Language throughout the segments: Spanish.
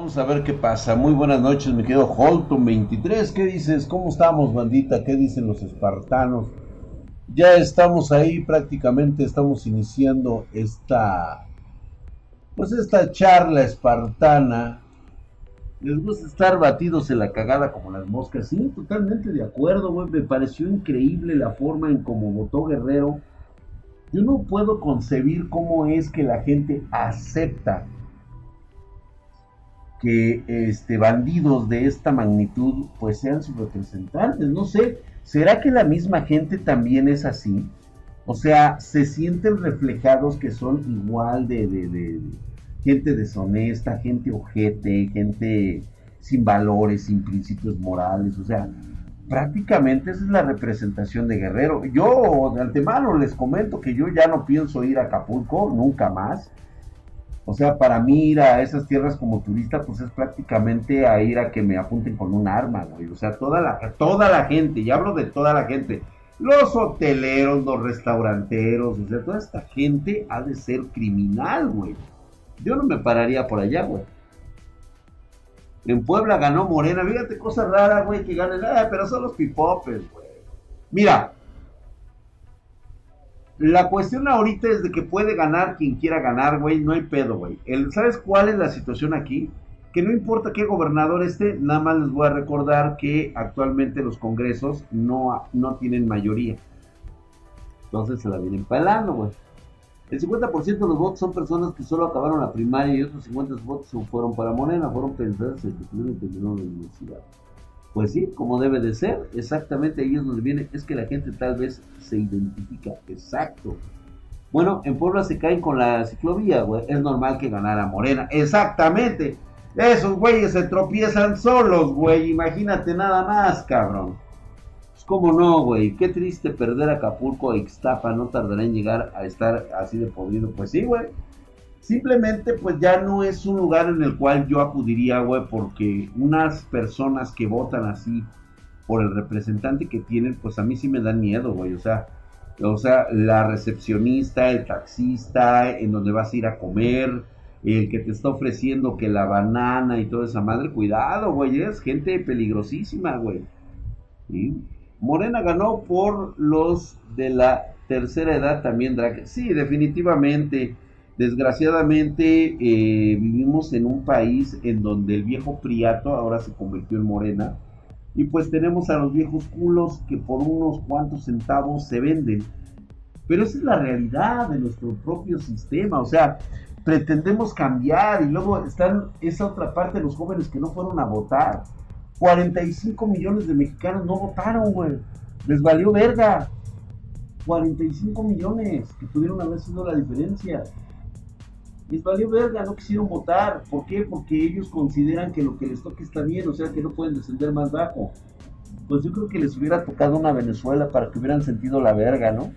Vamos a ver qué pasa. Muy buenas noches, me quedo Holton 23. ¿Qué dices? ¿Cómo estamos, bandita? ¿Qué dicen los espartanos? Ya estamos ahí prácticamente, estamos iniciando esta pues esta charla espartana. Les gusta estar batidos en la cagada como las moscas. Sí, totalmente de acuerdo, güey. Me pareció increíble la forma en cómo votó Guerrero. Yo no puedo concebir cómo es que la gente acepta que este, bandidos de esta magnitud pues sean sus representantes. No sé, ¿será que la misma gente también es así? O sea, se sienten reflejados que son igual de, de, de gente deshonesta, gente ojete, gente sin valores, sin principios morales. O sea, prácticamente esa es la representación de Guerrero. Yo de antemano les comento que yo ya no pienso ir a Acapulco, nunca más. O sea, para mí ir a esas tierras como turista, pues es prácticamente a ir a que me apunten con un arma, güey. O sea, toda la, toda la gente, y hablo de toda la gente, los hoteleros, los restauranteros, o sea, toda esta gente ha de ser criminal, güey. Yo no me pararía por allá, güey. En Puebla ganó Morena, fíjate, cosa rara, güey, que ganen, ah, pero son los pipopes, güey. Mira, la cuestión ahorita es de que puede ganar quien quiera ganar, güey. No hay pedo, güey. ¿Sabes cuál es la situación aquí? Que no importa qué gobernador esté, nada más les voy a recordar que actualmente los congresos no, no tienen mayoría. Entonces se la vienen pelando, güey. El 50% de los votos son personas que solo acabaron la primaria y otros 50 votos fueron para Morena, fueron pensadas en que tuvieron la universidad. Pues sí, como debe de ser, exactamente ahí es donde viene, es que la gente tal vez se identifica, exacto. Bueno, en Puebla se caen con la ciclovía, güey, es normal que ganara Morena, exactamente. Esos güeyes se tropiezan solos, güey, imagínate nada más, cabrón. Pues cómo no, güey, qué triste perder Acapulco e Ixtapa, no tardará en llegar a estar así de podrido. Pues sí, güey, Simplemente pues ya no es un lugar en el cual yo acudiría, güey, porque unas personas que votan así por el representante que tienen, pues a mí sí me dan miedo, güey, o sea, o sea, la recepcionista, el taxista, en donde vas a ir a comer, el que te está ofreciendo que la banana y toda esa madre, cuidado, güey, es gente peligrosísima, güey. Morena ganó por los de la tercera edad también, Drake. Sí, definitivamente. Desgraciadamente eh, vivimos en un país en donde el viejo Priato ahora se convirtió en Morena y pues tenemos a los viejos culos que por unos cuantos centavos se venden. Pero esa es la realidad de nuestro propio sistema, o sea, pretendemos cambiar y luego están esa otra parte de los jóvenes que no fueron a votar. 45 millones de mexicanos no votaron, güey. Les valió verga. 45 millones que pudieron haber sido la diferencia les valió verga, no quisieron votar. ¿Por qué? Porque ellos consideran que lo que les toque está bien, o sea que no pueden descender más bajo. Pues yo creo que les hubiera tocado una Venezuela para que hubieran sentido la verga, ¿no?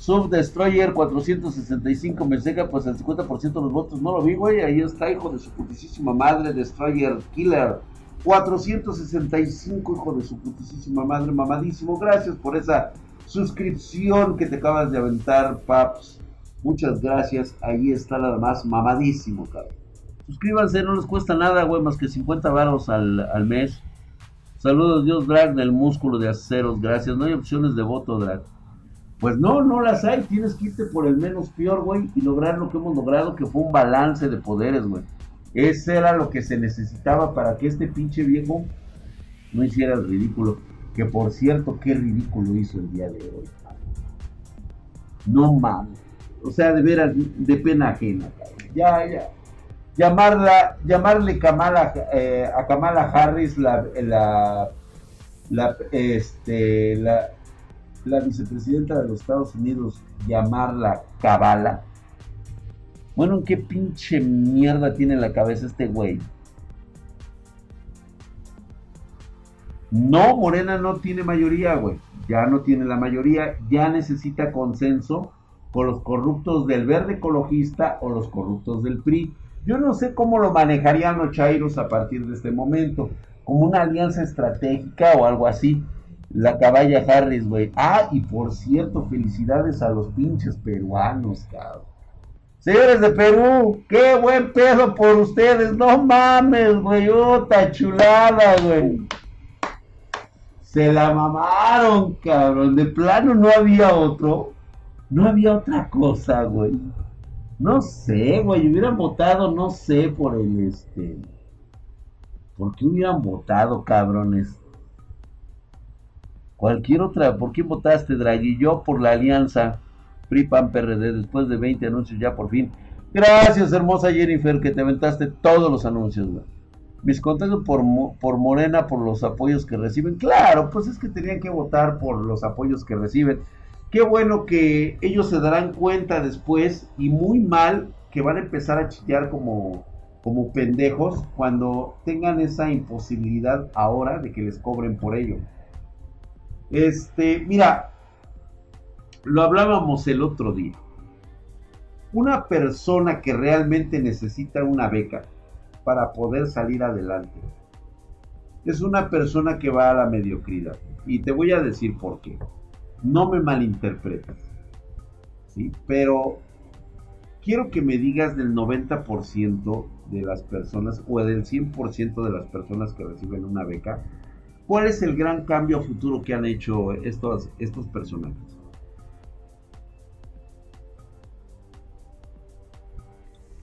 Sub Destroyer 465 me seca, pues el 50% de los votos no lo vi, güey. Ahí está, hijo de su putísima madre, Destroyer Killer. 465, hijo de su putísima madre, mamadísimo. Gracias por esa suscripción que te acabas de aventar, paps. Muchas gracias. Ahí está nada más mamadísimo, cabrón. Suscríbanse, no les cuesta nada, güey, más que 50 varos al, mes. Saludos, Dios Drag del músculo de aceros, gracias. No hay opciones de voto, Drag. Pues no, no las hay. Tienes que irte por el menos peor, güey, y lograr lo que hemos logrado, que fue un balance de poderes, güey. Ese era lo que se necesitaba para que este pinche viejo no hiciera el ridículo. Que por cierto, qué ridículo hizo el día de hoy. No mames. O sea, de veras, de pena ajena. Ya, ya. Llamarla, llamarle Kamala, eh, a Kamala Harris la, la, este, la, la vicepresidenta de los Estados Unidos, llamarla Kabala. Bueno, ¿en qué pinche mierda tiene en la cabeza este güey? No, Morena no tiene mayoría, güey. Ya no tiene la mayoría, ya necesita consenso con los corruptos del verde ecologista o los corruptos del PRI. Yo no sé cómo lo manejarían los chairos a partir de este momento, como una alianza estratégica o algo así. La caballa Harris, güey. Ah, y por cierto, felicidades a los pinches peruanos, cabrón. Señores de Perú, qué buen pedo por ustedes. No mames, güey. Otra chulada, güey. Se la mamaron, cabrón. De plano no había otro. No había otra cosa, güey. No sé, güey. Hubieran votado, no sé, por el este. ¿Por qué hubieran votado, cabrones? Cualquier otra. ¿Por qué votaste, Draghi? Yo por la alianza. PRI, PAN, PRD, después de 20 anuncios ya por fin. Gracias, hermosa Jennifer, que te aventaste todos los anuncios, güey. Mis contentos por, por Morena, por los apoyos que reciben. Claro, pues es que tenían que votar por los apoyos que reciben. Qué bueno que ellos se darán cuenta después y muy mal que van a empezar a chillar como, como pendejos cuando tengan esa imposibilidad ahora de que les cobren por ello. Este, mira, lo hablábamos el otro día. Una persona que realmente necesita una beca para poder salir adelante es una persona que va a la mediocridad. Y te voy a decir por qué. No me malinterpretas. ¿sí? Pero quiero que me digas del 90% de las personas o del 100% de las personas que reciben una beca, ¿cuál es el gran cambio futuro que han hecho estos, estos personajes?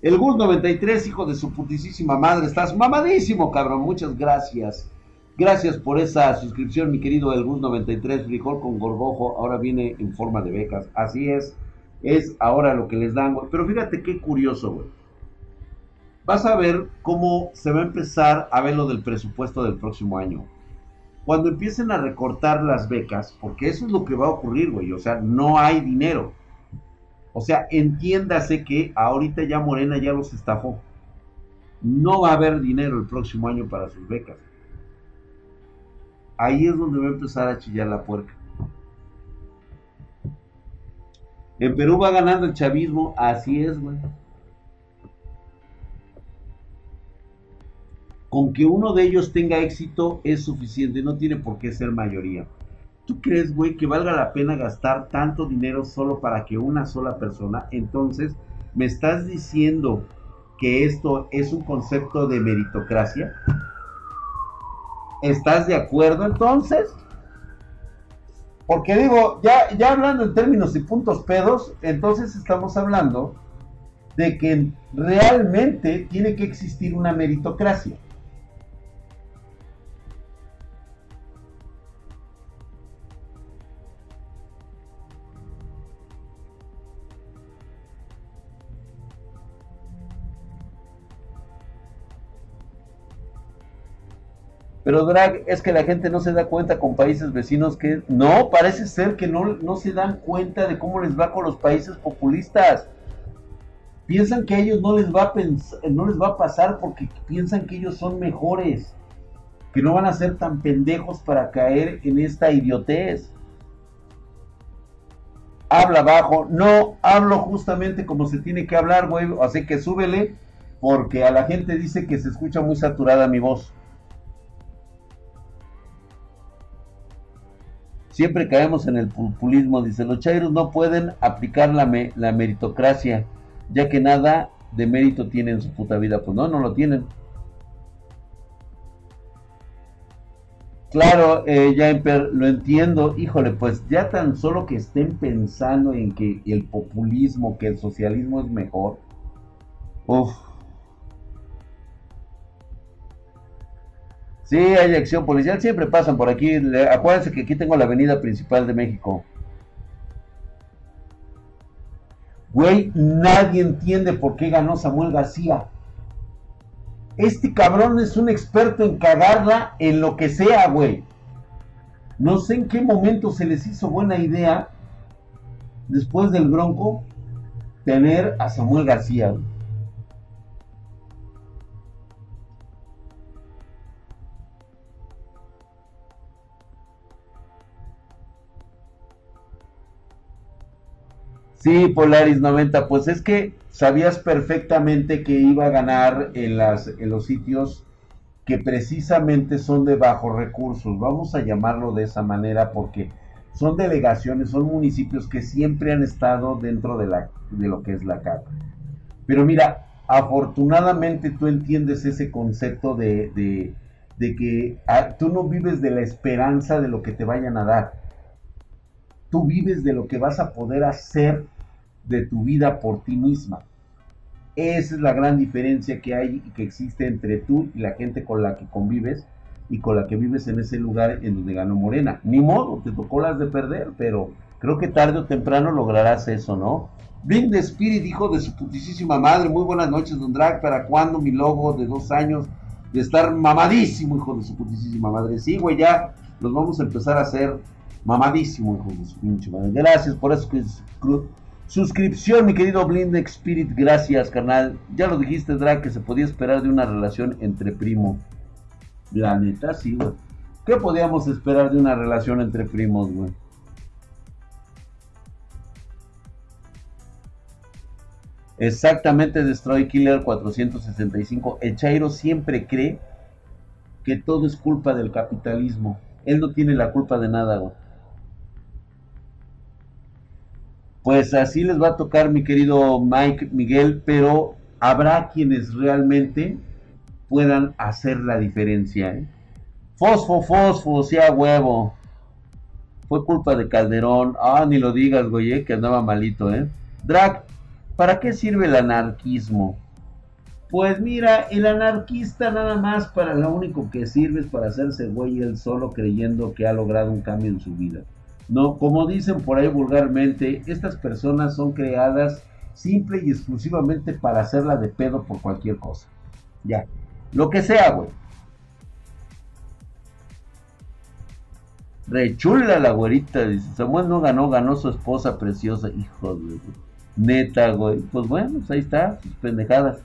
El Gus 93, hijo de su putísima madre, estás mamadísimo, cabrón. Muchas gracias. Gracias por esa suscripción, mi querido El Gus 93, frijol con gorgojo. Ahora viene en forma de becas. Así es. Es ahora lo que les dan. Pero fíjate qué curioso, güey. Vas a ver cómo se va a empezar a ver lo del presupuesto del próximo año. Cuando empiecen a recortar las becas, porque eso es lo que va a ocurrir, güey. O sea, no hay dinero. O sea, entiéndase que ahorita ya Morena ya los estafó. No va a haber dinero el próximo año para sus becas. Ahí es donde va a empezar a chillar la puerca. En Perú va ganando el chavismo, así es, güey. Con que uno de ellos tenga éxito es suficiente, no tiene por qué ser mayoría. ¿Tú crees, güey, que valga la pena gastar tanto dinero solo para que una sola persona? Entonces, ¿me estás diciendo que esto es un concepto de meritocracia? ¿Estás de acuerdo entonces? Porque digo, ya, ya hablando en términos y puntos pedos, entonces estamos hablando de que realmente tiene que existir una meritocracia. Pero Drag, es que la gente no se da cuenta con países vecinos que... No, parece ser que no, no se dan cuenta de cómo les va con los países populistas. Piensan que a ellos no les, va a no les va a pasar porque piensan que ellos son mejores. Que no van a ser tan pendejos para caer en esta idiotez. Habla bajo. No, hablo justamente como se tiene que hablar, güey. Así que súbele porque a la gente dice que se escucha muy saturada mi voz. Siempre caemos en el populismo, dice, los chairos no pueden aplicar la, meritocracia, ya que nada de mérito tienen en su puta vida. Pues no, no lo tienen. Claro, eh, ya lo entiendo. Híjole, pues ya tan solo que estén pensando en que el populismo, que el socialismo es mejor. Uf, Sí, hay acción policial, siempre pasan por aquí. Acuérdense que aquí tengo la avenida principal de México. Güey, nadie entiende por qué ganó Samuel García. Este cabrón es un experto en cagarla en lo que sea, güey. No sé en qué momento se les hizo buena idea, después del Bronco, tener a Samuel García. Sí, Polaris 90, pues es que sabías perfectamente que iba a ganar en, los sitios que precisamente son de bajos recursos, vamos a llamarlo de esa manera porque son delegaciones, son municipios que siempre han estado dentro de, lo que es la CAP. Pero mira, afortunadamente tú entiendes ese concepto de, de, que ah, tú no vives de la esperanza de lo que te vayan a dar. Tú vives de lo que vas a poder hacer de tu vida por ti misma. Esa es la gran diferencia que hay y que existe entre tú y la gente con la que convives y con la que vives en ese lugar en donde ganó Morena. Ni modo, te tocó las de perder, pero creo que tarde o temprano lograrás eso, ¿no? Bring the Spirit, hijo de su putísima madre. Muy buenas noches, Don Drag. ¿Para cuándo mi logo de dos años de estar mamadísimo, hijo de su putísima madre? Sí, güey, ya los vamos a empezar a hacer mamadísimo, hijo de su pinche madre. Gracias por eso. Suscripción, mi querido Blind Spirit. Gracias, carnal. Ya lo dijiste, Drag, que se podía esperar de una relación entre primo. La neta, sí, güey. ¿Qué podíamos esperar de una relación entre primos, güey? Exactamente, Destroy Killer 465. El Chairo siempre cree que todo es culpa del capitalismo. Él no tiene la culpa de nada, güey. Pues así les va a tocar, mi querido Mike Miguel, pero habrá quienes realmente puedan hacer la diferencia. ¿eh? Fosfo, fosfo, sea huevo. Fue culpa de Calderón. Ah, ni lo digas, güey, eh, que andaba malito, ¿eh? Drag, ¿para qué sirve el anarquismo? Pues mira, el anarquista nada más para lo único que sirve es para hacerse güey él solo creyendo que ha logrado un cambio en su vida. No, como dicen por ahí vulgarmente, estas personas son creadas simple y exclusivamente para hacerla de pedo por cualquier cosa. Ya. Lo que sea, güey. Rechula la güerita, dice. Samuel no ganó, ganó su esposa preciosa. Hijo de neta, güey. Pues bueno, pues ahí está, sus pendejadas.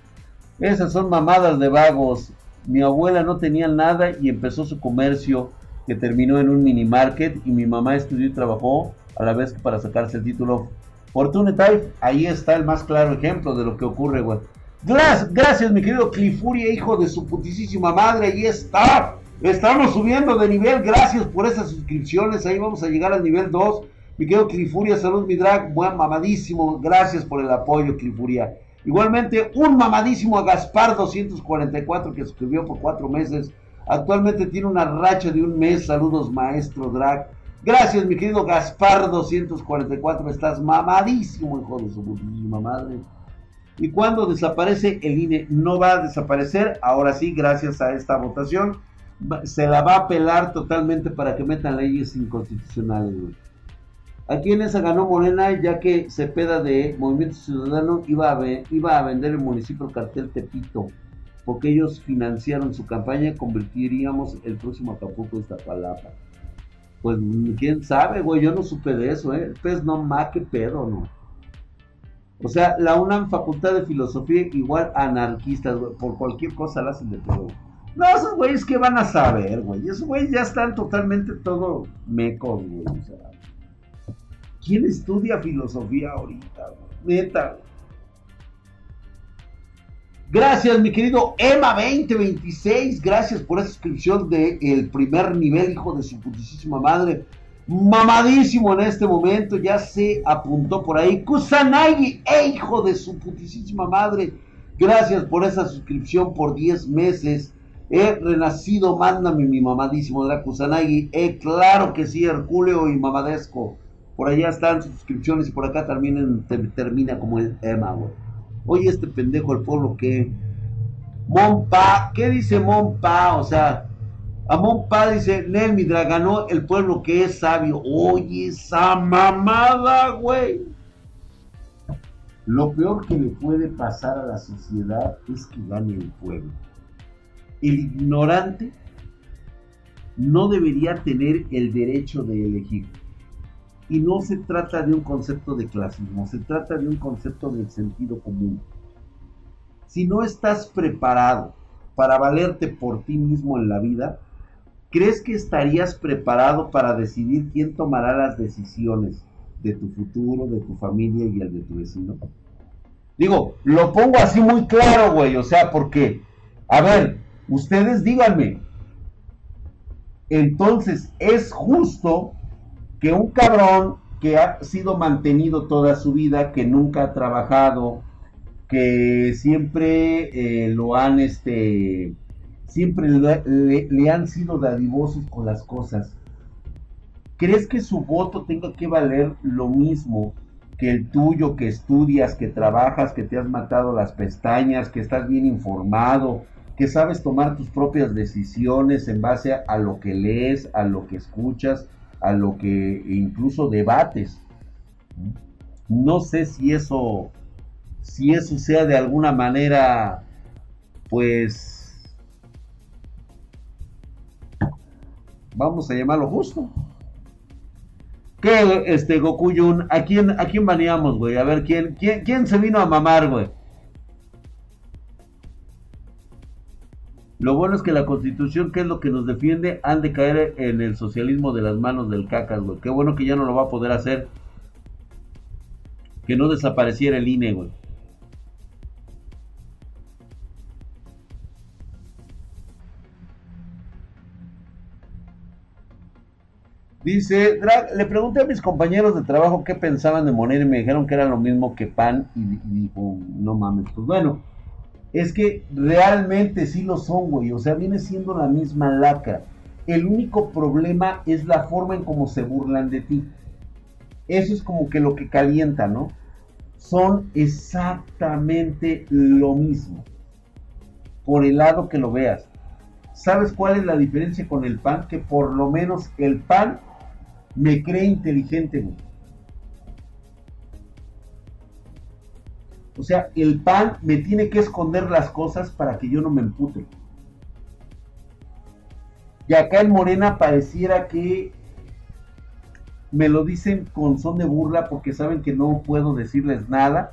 Esas son mamadas de vagos. Mi abuela no tenía nada y empezó su comercio que terminó en un mini market y mi mamá estudió y trabajó a la vez que para sacarse el título Fortune Type. Ahí está el más claro ejemplo de lo que ocurre, güey. Gracias, mi querido Clifuria, hijo de su putísima madre. Ahí está. Estamos subiendo de nivel. Gracias por esas suscripciones. Ahí vamos a llegar al nivel 2. Mi querido Clifuria, salud, mi drag. Buen mamadísimo. Gracias por el apoyo, Clifuria. Igualmente, un mamadísimo a Gaspar 244 que suscribió por cuatro meses. Actualmente tiene una racha de un mes. Saludos, maestro drag. Gracias, mi querido Gaspar 244. Estás mamadísimo, hijo de su putísima madre. Y cuando desaparece el INE, no va a desaparecer. Ahora sí, gracias a esta votación, se la va a apelar totalmente para que metan leyes inconstitucionales. Aquí en esa ganó Morena, ya que Cepeda de Movimiento Ciudadano iba a, iba a vender el municipio cartel Tepito, porque ellos financiaron su campaña, convertiríamos el próximo Acapulco esta palabra. Pues quién sabe, güey, yo no supe de eso, ¿eh? Pues no más que pedo, ¿no? O sea, la UNAM Facultad de Filosofía igual anarquistas, güey. Por cualquier cosa la hacen de todo. No, esos güeyes que van a saber, güey. Esos güeyes ya están totalmente todo mecos, güey. O sea, ¿quién estudia filosofía ahorita, güey? Neta, Gracias, mi querido Emma 2026. Gracias por esa suscripción de primer nivel, hijo de su putísima madre mamadísimo en este momento, ya se apuntó por ahí. Kusanagi, ¡eh, hijo de su putísima madre! Gracias por esa suscripción por 10 meses. He renacido, mándame mi mamadísimo de Kusanagi. Eh, claro que sí, Herculeo y Mamadesco. Por allá están sus suscripciones y por acá también termina como el Emma, güey. Oye, este pendejo, el pueblo que. Monpa, ¿qué dice Monpa? O sea, Amón Pa dice, Nel Midra ganó el pueblo que es sabio. Oye, esa mamada, güey. Lo peor que le puede pasar a la sociedad es que gane el pueblo. El ignorante no debería tener el derecho de elegir. Y no se trata de un concepto de clasismo, se trata de un concepto del sentido común. Si no estás preparado para valerte por ti mismo en la vida, ¿Crees que estarías preparado para decidir quién tomará las decisiones de tu futuro, de tu familia y el de tu vecino? Digo, lo pongo así muy claro, güey, o sea, porque, a ver, ustedes díganme, entonces es justo que un cabrón que ha sido mantenido toda su vida, que nunca ha trabajado, que siempre eh, lo han, este, siempre le, han sido dadivosos con las cosas. ¿Crees que su voto tenga que valer lo mismo que el tuyo, que estudias, que trabajas, que te has matado las pestañas, que estás bien informado, que sabes tomar tus propias decisiones en base a, lo que lees, a lo que escuchas, a lo que incluso debates? No sé si eso, si eso sea de alguna manera, pues, vamos a llamarlo justo. ¿Qué, este, Gokuyun? ¿A quién, a quién baneamos, güey? A ver, ¿quién, quién, quién se vino a mamar, güey? Lo bueno es que la constitución, que es lo que nos defiende, han de caer en el socialismo de las manos del cacas, güey. Qué bueno que ya no lo va a poder hacer. Que no desapareciera el INE, güey. Dice, Drag, le pregunté a mis compañeros de trabajo qué pensaban de Monero y me dijeron que era lo mismo que pan y, dijo, no mames, pues bueno, es que realmente sí lo son, güey, o sea, viene siendo la misma lacra. El único problema es la forma en cómo se burlan de ti. Eso es como que lo que calienta, ¿no? Son exactamente lo mismo. Por el lado que lo veas. ¿Sabes cuál es la diferencia con el pan? Que por lo menos el pan me cree inteligente, O sea, el pan me tiene que esconder las cosas para que yo no me empute. Y acá en Morena pareciera que me lo dicen con son de burla porque saben que no puedo decirles nada.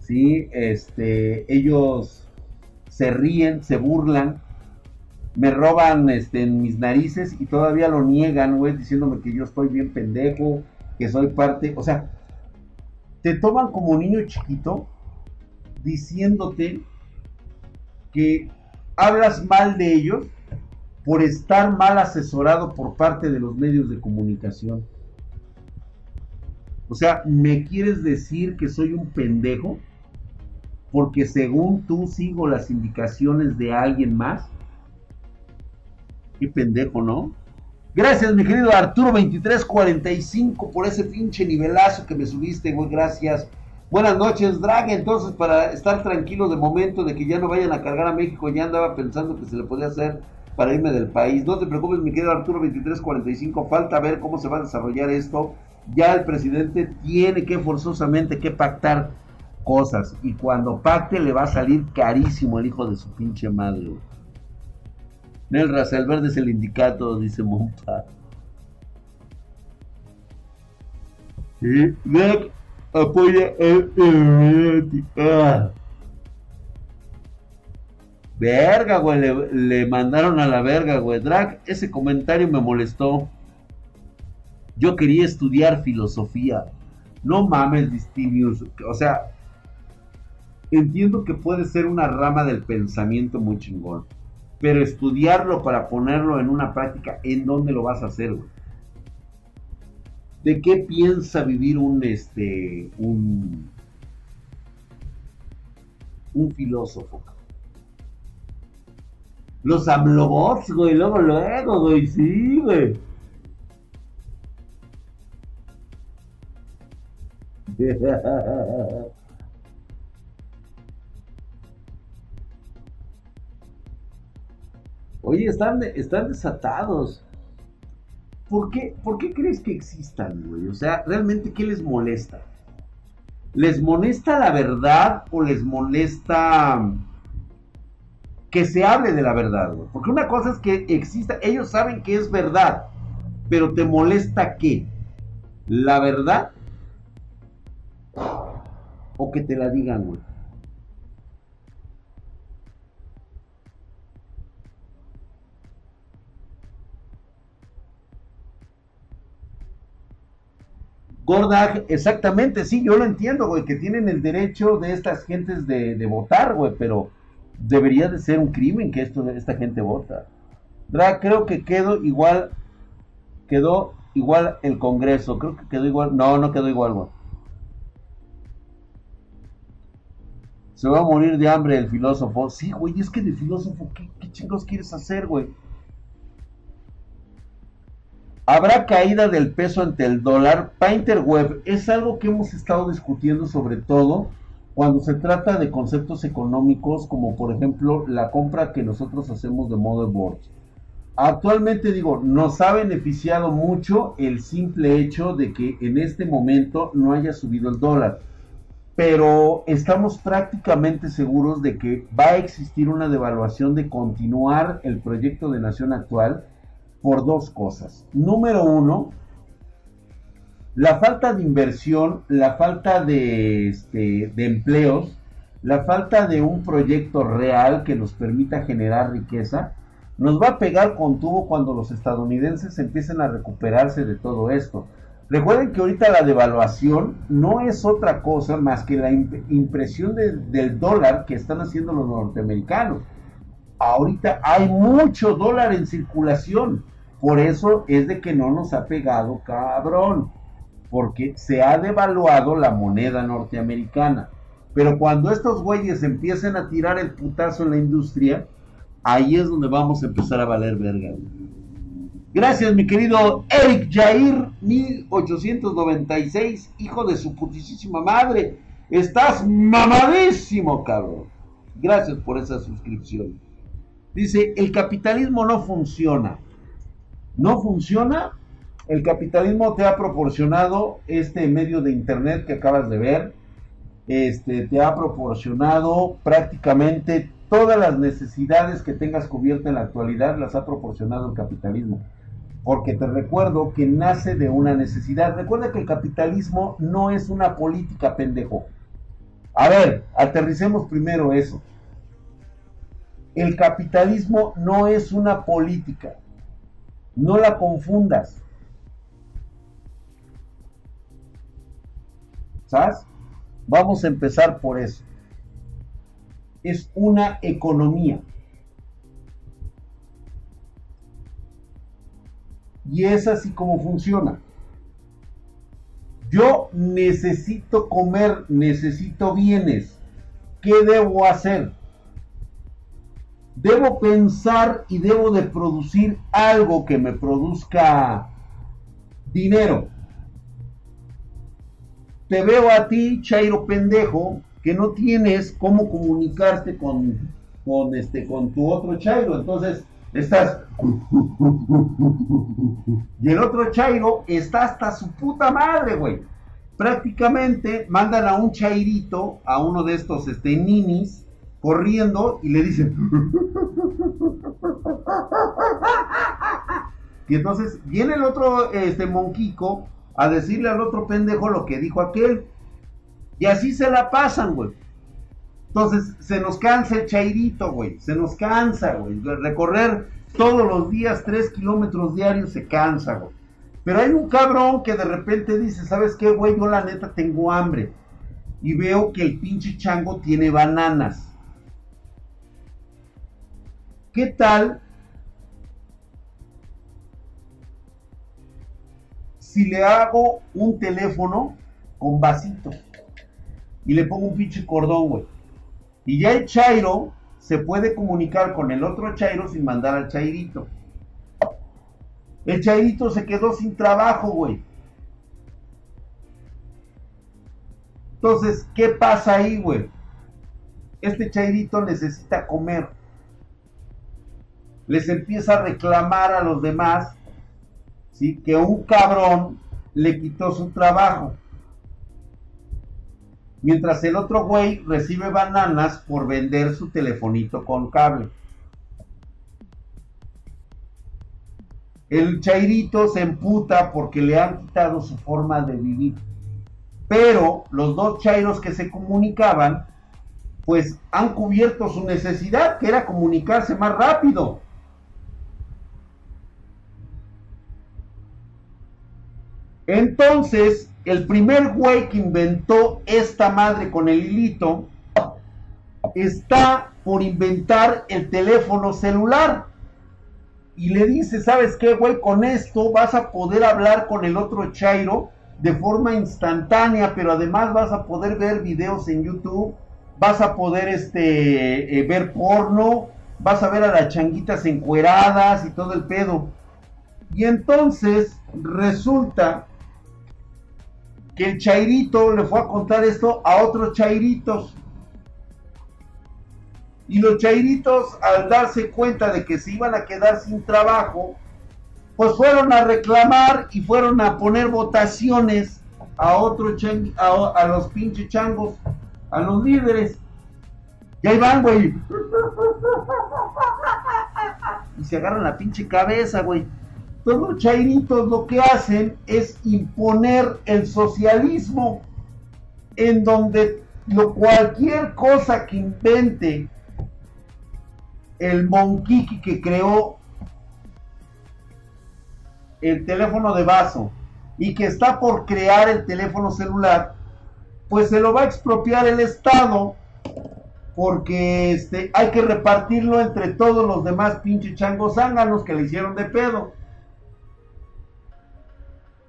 Sí, este, ellos se ríen, se burlan me roban este, en mis narices y todavía lo niegan, güey, diciéndome que yo estoy bien pendejo, que soy parte, o sea, te toman como niño chiquito diciéndote que hablas mal de ellos por estar mal asesorado por parte de los medios de comunicación. O sea, ¿me quieres decir que soy un pendejo? Porque según tú sigo las indicaciones de alguien más. Qué pendejo, ¿no? Gracias, mi querido Arturo 2345 por ese pinche nivelazo que me subiste, güey. Gracias. Buenas noches, Drag. Entonces, para estar tranquilo de momento de que ya no vayan a cargar a México, ya andaba pensando que se le podía hacer para irme del país. No te preocupes, mi querido Arturo 2345. Falta ver cómo se va a desarrollar esto. Ya el presidente tiene que forzosamente que pactar cosas. Y cuando pacte le va a salir carísimo el hijo de su pinche madre, güey. Nel Raza, verde es el indicato, dice Monta. Sí, apoya el, ah. Verga, güey, le, mandaron a la verga, güey. Drag, ese comentario me molestó. Yo quería estudiar filosofía. No mames, Distinius. O sea, entiendo que puede ser una rama del pensamiento muy chingón. Pero estudiarlo para ponerlo en una práctica, ¿en dónde lo vas a hacer, güey? ¿De qué piensa vivir un, este, un, un filósofo? Los amlobots, güey, luego, luego, güey, sí, güey. Oye, están, están desatados. ¿Por qué, ¿Por qué crees que existan, güey? O sea, ¿realmente qué les molesta? ¿Les molesta la verdad o les molesta que se hable de la verdad, güey? Porque una cosa es que exista, ellos saben que es verdad, pero ¿te molesta qué? ¿La verdad? ¿O que te la digan, güey? Gordag, exactamente, sí, yo lo entiendo, güey, que tienen el derecho de estas gentes de, votar, güey, pero debería de ser un crimen que esto, esta gente vota. Drag, creo que quedó igual, quedó igual el Congreso, creo que quedó igual, no, no quedó igual, güey. Se va a morir de hambre el filósofo. Sí, güey, es que de filósofo, ¿qué, qué chingos quieres hacer, güey? Habrá caída del peso ante el dólar. Painter Web es algo que hemos estado discutiendo sobre todo cuando se trata de conceptos económicos como por ejemplo la compra que nosotros hacemos de motherboards. Actualmente digo, nos ha beneficiado mucho el simple hecho de que en este momento no haya subido el dólar. Pero estamos prácticamente seguros de que va a existir una devaluación de continuar el proyecto de nación actual por dos cosas. Número uno, la falta de inversión, la falta de, este, de empleos, la falta de un proyecto real que nos permita generar riqueza, nos va a pegar con tubo cuando los estadounidenses empiecen a recuperarse de todo esto. Recuerden que ahorita la devaluación no es otra cosa más que la impresión del dólar que están haciendo los norteamericanos ahorita hay mucho dólar en circulación. Por eso es de que no nos ha pegado cabrón. Porque se ha devaluado la moneda norteamericana. Pero cuando estos güeyes empiecen a tirar el putazo en la industria, ahí es donde vamos a empezar a valer verga. Gracias, mi querido Eric Jair, 1896, hijo de su putísima madre. Estás mamadísimo, cabrón. Gracias por esa suscripción. Dice, el capitalismo no funciona. ¿No funciona? El capitalismo te ha proporcionado este medio de internet que acabas de ver. Este, te ha proporcionado prácticamente todas las necesidades que tengas cubiertas en la actualidad, las ha proporcionado el capitalismo. Porque te recuerdo que nace de una necesidad. Recuerda que el capitalismo no es una política, pendejo. A ver, aterricemos primero eso. El capitalismo no es una política. No la confundas. ¿Sabes? Vamos a empezar por eso. Es una economía. Y es así como funciona. Yo necesito comer, necesito bienes. ¿Qué debo hacer? Debo pensar y debo de producir algo que me produzca dinero. Te veo a ti, Chairo pendejo, que no tienes cómo comunicarte con, con, este, con tu otro Chairo. Entonces, estás... Y el otro Chairo está hasta su puta madre, güey. Prácticamente mandan a un Chairito, a uno de estos este, ninis, corriendo y le dicen... y entonces viene el otro este monquico a decirle al otro pendejo lo que dijo aquel. Y así se la pasan, güey. Entonces se nos cansa el chairito, güey. Se nos cansa, güey. Recorrer todos los días tres kilómetros diarios se cansa, güey. Pero hay un cabrón que de repente dice, ¿sabes qué, güey? Yo la neta tengo hambre. Y veo que el pinche chango tiene bananas. ¿Qué tal si le hago un teléfono con vasito y le pongo un pinche cordón, güey? Y ya el Chairo se puede comunicar con el otro Chairo sin mandar al Chairito. El Chairito se quedó sin trabajo, güey. Entonces, ¿qué pasa ahí, güey? Este Chairito necesita comer les empieza a reclamar a los demás ¿sí? que un cabrón le quitó su trabajo. Mientras el otro güey recibe bananas por vender su telefonito con cable. El chairito se emputa porque le han quitado su forma de vivir. Pero los dos chairos que se comunicaban, pues han cubierto su necesidad, que era comunicarse más rápido. Entonces, el primer güey que inventó esta madre con el hilito está por inventar el teléfono celular. Y le dice, ¿sabes qué, güey? Con esto vas a poder hablar con el otro Chairo de forma instantánea, pero además vas a poder ver videos en YouTube vas a poder este, eh, ver porno, vas a ver a las changuitas encueradas y todo el pedo. Y entonces resulta que el chairito le fue a contar esto a otros chairitos. Y los chairitos, al darse cuenta de que se iban a quedar sin trabajo, pues fueron a reclamar y fueron a poner votaciones a otro a, a los pinches changos, a los líderes. Y ahí van, güey. Y se agarran la pinche cabeza, güey. Los chairitos lo que hacen es imponer el socialismo en donde lo, cualquier cosa que invente el monquiqui que creó el teléfono de vaso y que está por crear el teléfono celular, pues se lo va a expropiar el Estado porque este, hay que repartirlo entre todos los demás pinches changos zánganos que le hicieron de pedo.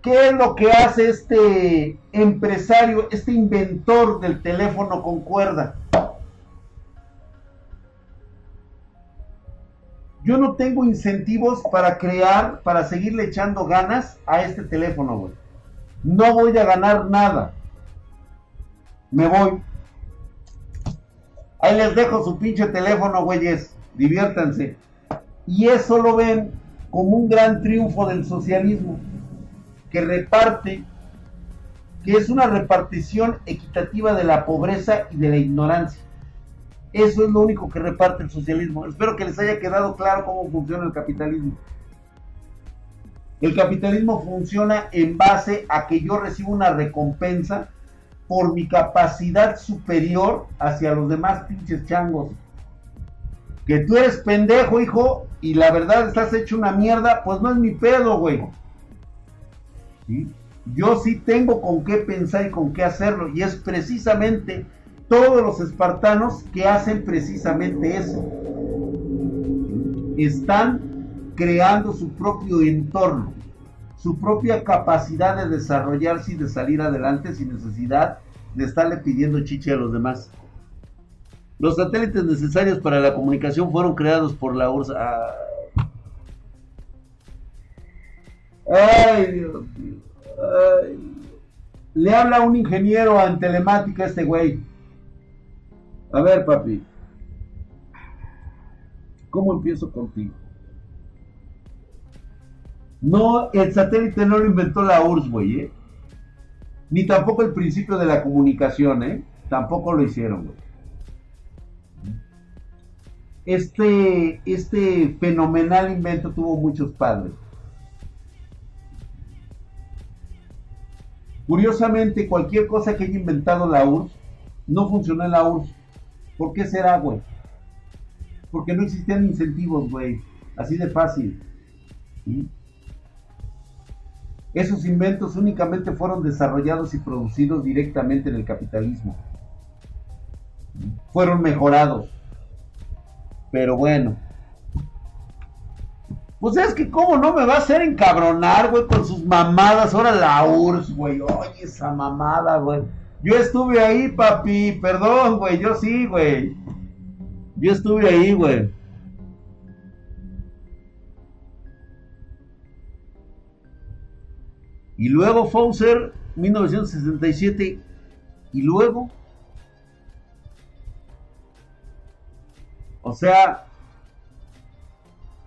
¿Qué es lo que hace este empresario, este inventor del teléfono con cuerda? Yo no tengo incentivos para crear, para seguirle echando ganas a este teléfono, güey. No voy a ganar nada. Me voy. Ahí les dejo su pinche teléfono, güeyes. Diviértanse. Y eso lo ven como un gran triunfo del socialismo, que reparte, que es una repartición equitativa de la pobreza y de la ignorancia. Eso es lo único que reparte el socialismo. Espero que les haya quedado claro cómo funciona el capitalismo. El capitalismo funciona en base a que yo recibo una recompensa por mi capacidad superior hacia los demás pinches changos. Que tú eres pendejo, hijo, y la verdad estás hecho una mierda, pues no es mi pedo, güey. Yo sí tengo con qué pensar y con qué hacerlo, y es precisamente todos los espartanos que hacen precisamente eso. Están creando su propio entorno, su propia capacidad de desarrollarse y de salir adelante sin necesidad de estarle pidiendo chiche a los demás. Los satélites necesarios para la comunicación fueron creados por la URSS. Ay, Dios mío. Le habla un ingeniero en telemática a este güey. A ver, papi. ¿Cómo empiezo contigo? No, el satélite no lo inventó la URSS, güey, ¿eh? Ni tampoco el principio de la comunicación, ¿eh? Tampoco lo hicieron, güey. Este, este fenomenal invento tuvo muchos padres. Curiosamente, cualquier cosa que haya inventado la URSS no funcionó en la URSS. ¿Por qué será, güey? Porque no existían incentivos, güey. Así de fácil. Esos inventos únicamente fueron desarrollados y producidos directamente en el capitalismo. Fueron mejorados. Pero bueno. Pues es que cómo no me va a hacer encabronar, güey, con sus mamadas. Ahora la URSS, güey. Oye, esa mamada, güey. Yo estuve ahí, papi. Perdón, güey. Yo sí, güey. Yo estuve ahí, güey. Y luego Fauser, 1967. Y luego. O sea.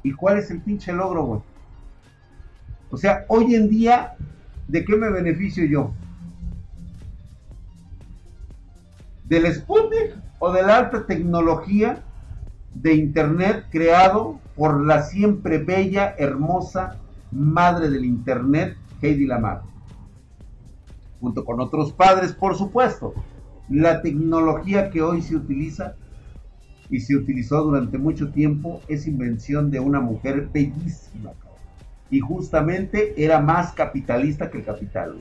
¿Y cuál es el pinche logro, güey? O sea, hoy en día, ¿de qué me beneficio yo? del Sputnik o de la alta tecnología de Internet creado por la siempre bella, hermosa madre del Internet, Heidi Lamar. Junto con otros padres, por supuesto. La tecnología que hoy se utiliza y se utilizó durante mucho tiempo es invención de una mujer bellísima. Y justamente era más capitalista que el capital.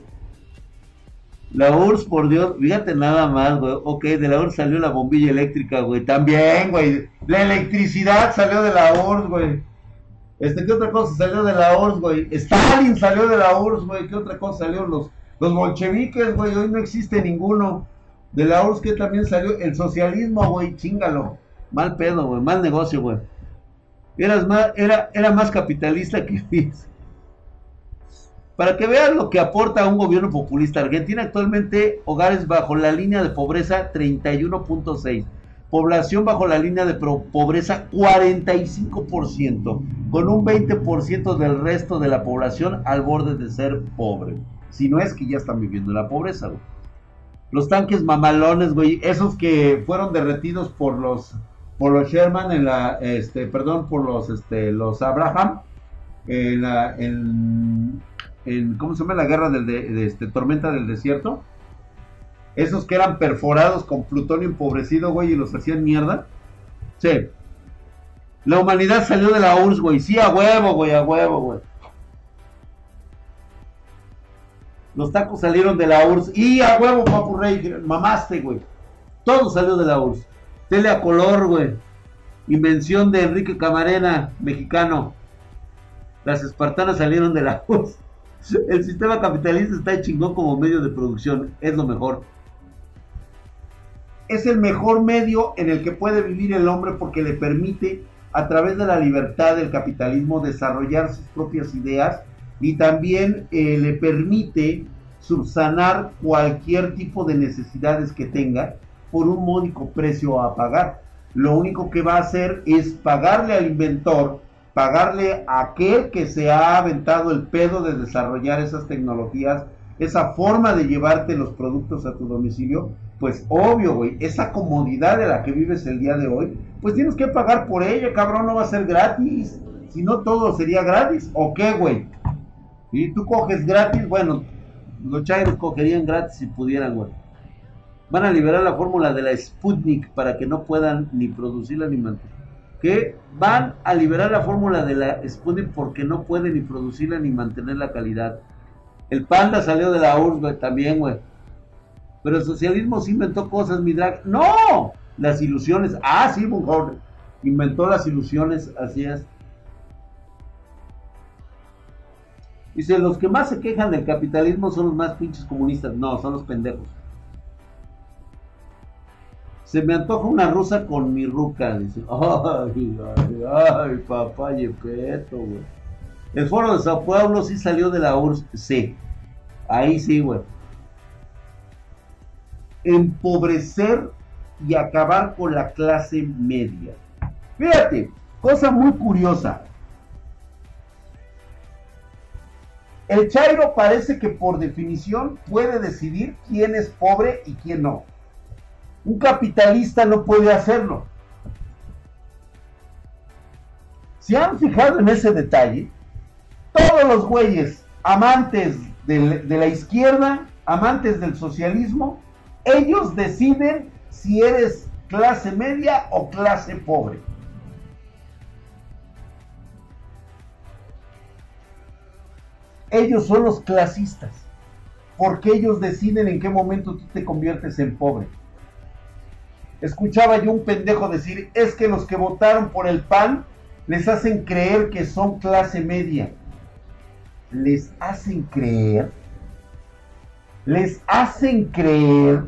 La URSS, por Dios, fíjate nada más, güey. Ok, de la URSS salió la bombilla eléctrica, güey. También, güey. La electricidad salió de la URSS, güey. Este, ¿qué otra cosa salió de la URSS, güey? Stalin salió de la URSS, güey. ¿Qué otra cosa salió? Los, los bolcheviques, güey. Hoy no existe ninguno. De la URSS que también salió el socialismo, güey, chingalo. Mal pedo, güey, mal negocio, güey. Eras más, era, era más capitalista que Para que vean lo que aporta un gobierno populista. Argentina actualmente hogares bajo la línea de pobreza 31.6. Población bajo la línea de pobreza 45%, con un 20% del resto de la población al borde de ser pobre. Si no es que ya están viviendo en la pobreza, güey. Los tanques mamalones, güey, esos que fueron derretidos por los por los Sherman en la este perdón, por los este los Abraham en la en, ¿cómo se llama la guerra del de, este tormenta del desierto? Esos que eran perforados con plutonio empobrecido, güey, y los hacían mierda. Sí. La humanidad salió de la URSS, güey. Sí, a huevo, güey, a huevo, güey. Los tacos salieron de la URSS. Y a huevo, papu rey, mamaste, güey. Todo salió de la URSS. Tele a color, güey. Invención de Enrique Camarena, mexicano. Las espartanas salieron de la URSS. El sistema capitalista está chingón como medio de producción. Es lo mejor es el mejor medio en el que puede vivir el hombre porque le permite a través de la libertad del capitalismo desarrollar sus propias ideas y también eh, le permite subsanar cualquier tipo de necesidades que tenga por un módico precio a pagar. Lo único que va a hacer es pagarle al inventor, pagarle a aquel que se ha aventado el pedo de desarrollar esas tecnologías, esa forma de llevarte los productos a tu domicilio, pues obvio, güey, esa comodidad de la que vives el día de hoy, pues tienes que pagar por ella, cabrón, no va a ser gratis. Si no todo sería gratis, ¿o qué, güey? Y tú coges gratis, bueno, los chairos cogerían gratis si pudieran, güey. Van a liberar la fórmula de la Sputnik para que no puedan ni producirla ni mantenerla. Que van a liberar la fórmula de la Sputnik porque no pueden ni producirla ni mantener la calidad. El panda salió de la URSS, también, güey. Pero el socialismo sí inventó cosas, mi drag. ¡No! Las ilusiones. Ah, sí, Von inventó las ilusiones, así es. Dice, los que más se quejan del capitalismo son los más pinches comunistas. No, son los pendejos. Se me antoja una rusa con mi ruca. Ay, ay, ay, papá Yepeto, güey. El foro de Sao Paulo sí salió de la URSS. Sí. Ahí sí, güey empobrecer y acabar con la clase media. Fíjate, cosa muy curiosa. El Chairo parece que por definición puede decidir quién es pobre y quién no. Un capitalista no puede hacerlo. Si han fijado en ese detalle, todos los güeyes amantes de la izquierda, amantes del socialismo, ellos deciden si eres clase media o clase pobre. Ellos son los clasistas, porque ellos deciden en qué momento tú te conviertes en pobre. Escuchaba yo un pendejo decir, es que los que votaron por el PAN les hacen creer que son clase media. Les hacen creer les hacen creer,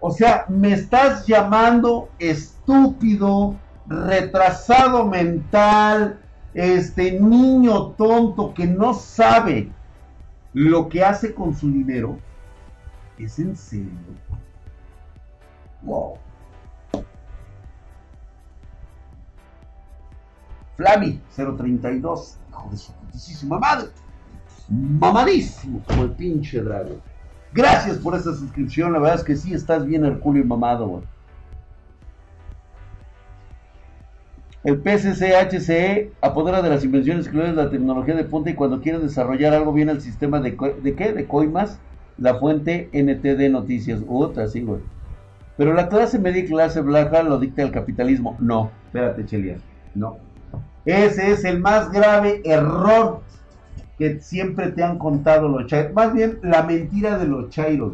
o sea, me estás llamando estúpido, retrasado mental, este niño tonto que no sabe lo que hace con su dinero. ¿Es en serio? Wow. Flavi 032, hijo de su putísima madre. Mamadísimo como el pinche dragón. Gracias por esta suscripción. La verdad es que sí estás bien Herculio y mamado, güey. El PSC-HCE apodera de las invenciones de la tecnología de punta y cuando quiere desarrollar algo viene al sistema de, ¿de qué? De Coimas, la fuente NTD Noticias. Otra, sí, güey. Pero la clase media y clase baja lo dicta el capitalismo. No, espérate, Chelias. No. Ese es el más grave error que siempre te han contado los chairos. Más bien, la mentira de los chairos.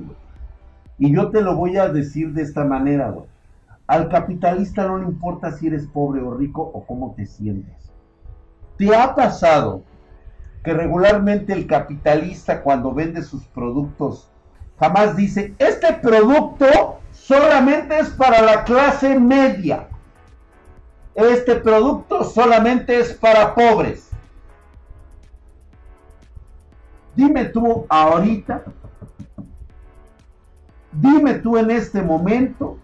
Y yo te lo voy a decir de esta manera. Al capitalista no le importa si eres pobre o rico o cómo te sientes. ¿Te ha pasado que regularmente el capitalista cuando vende sus productos jamás dice, este producto solamente es para la clase media. Este producto solamente es para pobres. Dime tú ahorita, dime tú en este momento,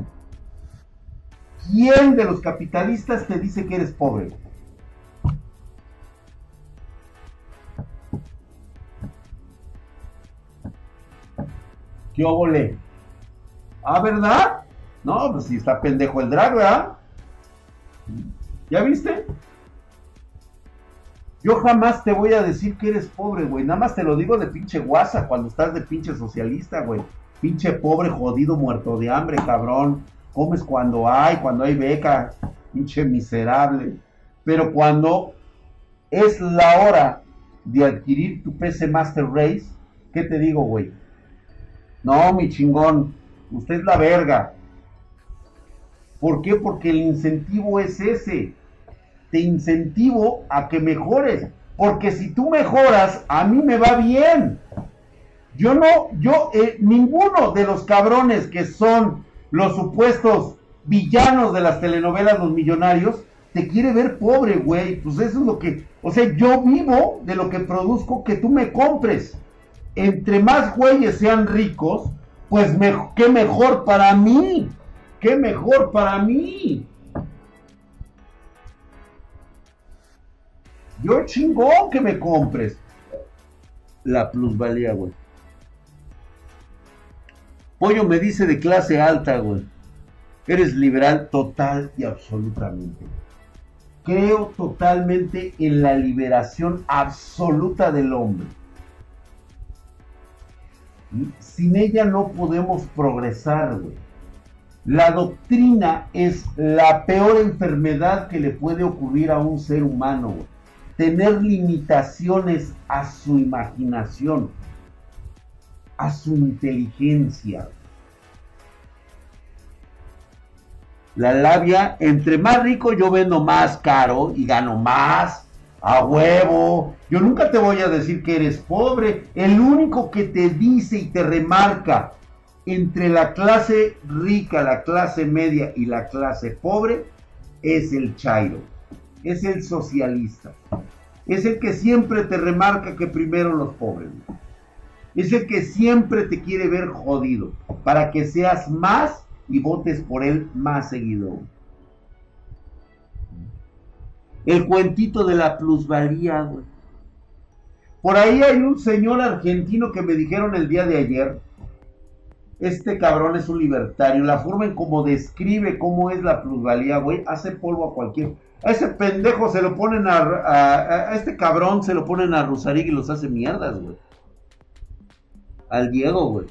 ¿quién de los capitalistas te dice que eres pobre? ¿Qué obole? Ah, ¿verdad? No, pues si está pendejo el drag, ¿verdad? ¿Ya viste? Yo jamás te voy a decir que eres pobre, güey. Nada más te lo digo de pinche guasa cuando estás de pinche socialista, güey. Pinche pobre, jodido, muerto de hambre, cabrón. Comes cuando hay, cuando hay beca. Pinche miserable. Pero cuando es la hora de adquirir tu PC Master Race, ¿qué te digo, güey? No, mi chingón, usted es la verga. ¿Por qué? Porque el incentivo es ese. Te incentivo a que mejores. Porque si tú mejoras, a mí me va bien. Yo no, yo, eh, ninguno de los cabrones que son los supuestos villanos de las telenovelas Los Millonarios, te quiere ver pobre, güey. Pues eso es lo que, o sea, yo vivo de lo que produzco que tú me compres entre más güeyes sean ricos, pues qué mejor para mí, qué mejor para mí. Yo chingón que me compres la plusvalía, güey. Pollo me dice de clase alta, güey. Eres liberal total y absolutamente. Creo totalmente en la liberación absoluta del hombre. Sin ella no podemos progresar, La doctrina es la peor enfermedad que le puede ocurrir a un ser humano, Tener limitaciones a su imaginación, a su inteligencia. La labia, entre más rico yo vendo más caro y gano más a huevo. Yo nunca te voy a decir que eres pobre. El único que te dice y te remarca entre la clase rica, la clase media y la clase pobre es el chairo. Es el socialista. Es el que siempre te remarca que primero los pobres. Es el que siempre te quiere ver jodido para que seas más y votes por él más seguido el cuentito de la plusvalía, güey. Por ahí hay un señor argentino que me dijeron el día de ayer. Este cabrón es un libertario. La forma en cómo describe cómo es la plusvalía, güey, hace polvo a cualquier. A ese pendejo se lo ponen a, a, este cabrón se lo ponen a Rosarig y los hace mierdas, güey. Al Diego, güey.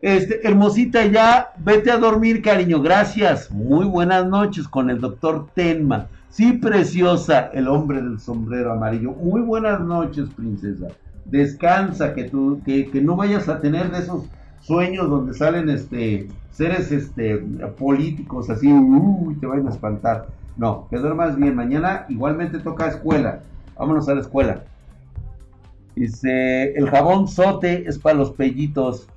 Este, hermosita, ya vete a dormir, cariño. Gracias. Muy buenas noches con el doctor Tenma. Sí, preciosa, el hombre del sombrero amarillo. Muy buenas noches, princesa. Descansa, que tú, que, no vayas a tener de esos sueños donde salen este seres este políticos así, uy, te vayan a espantar. No, que duermas bien. Mañana igualmente toca escuela. Vámonos a la escuela. Dice, el jabón sote es para los pellitos.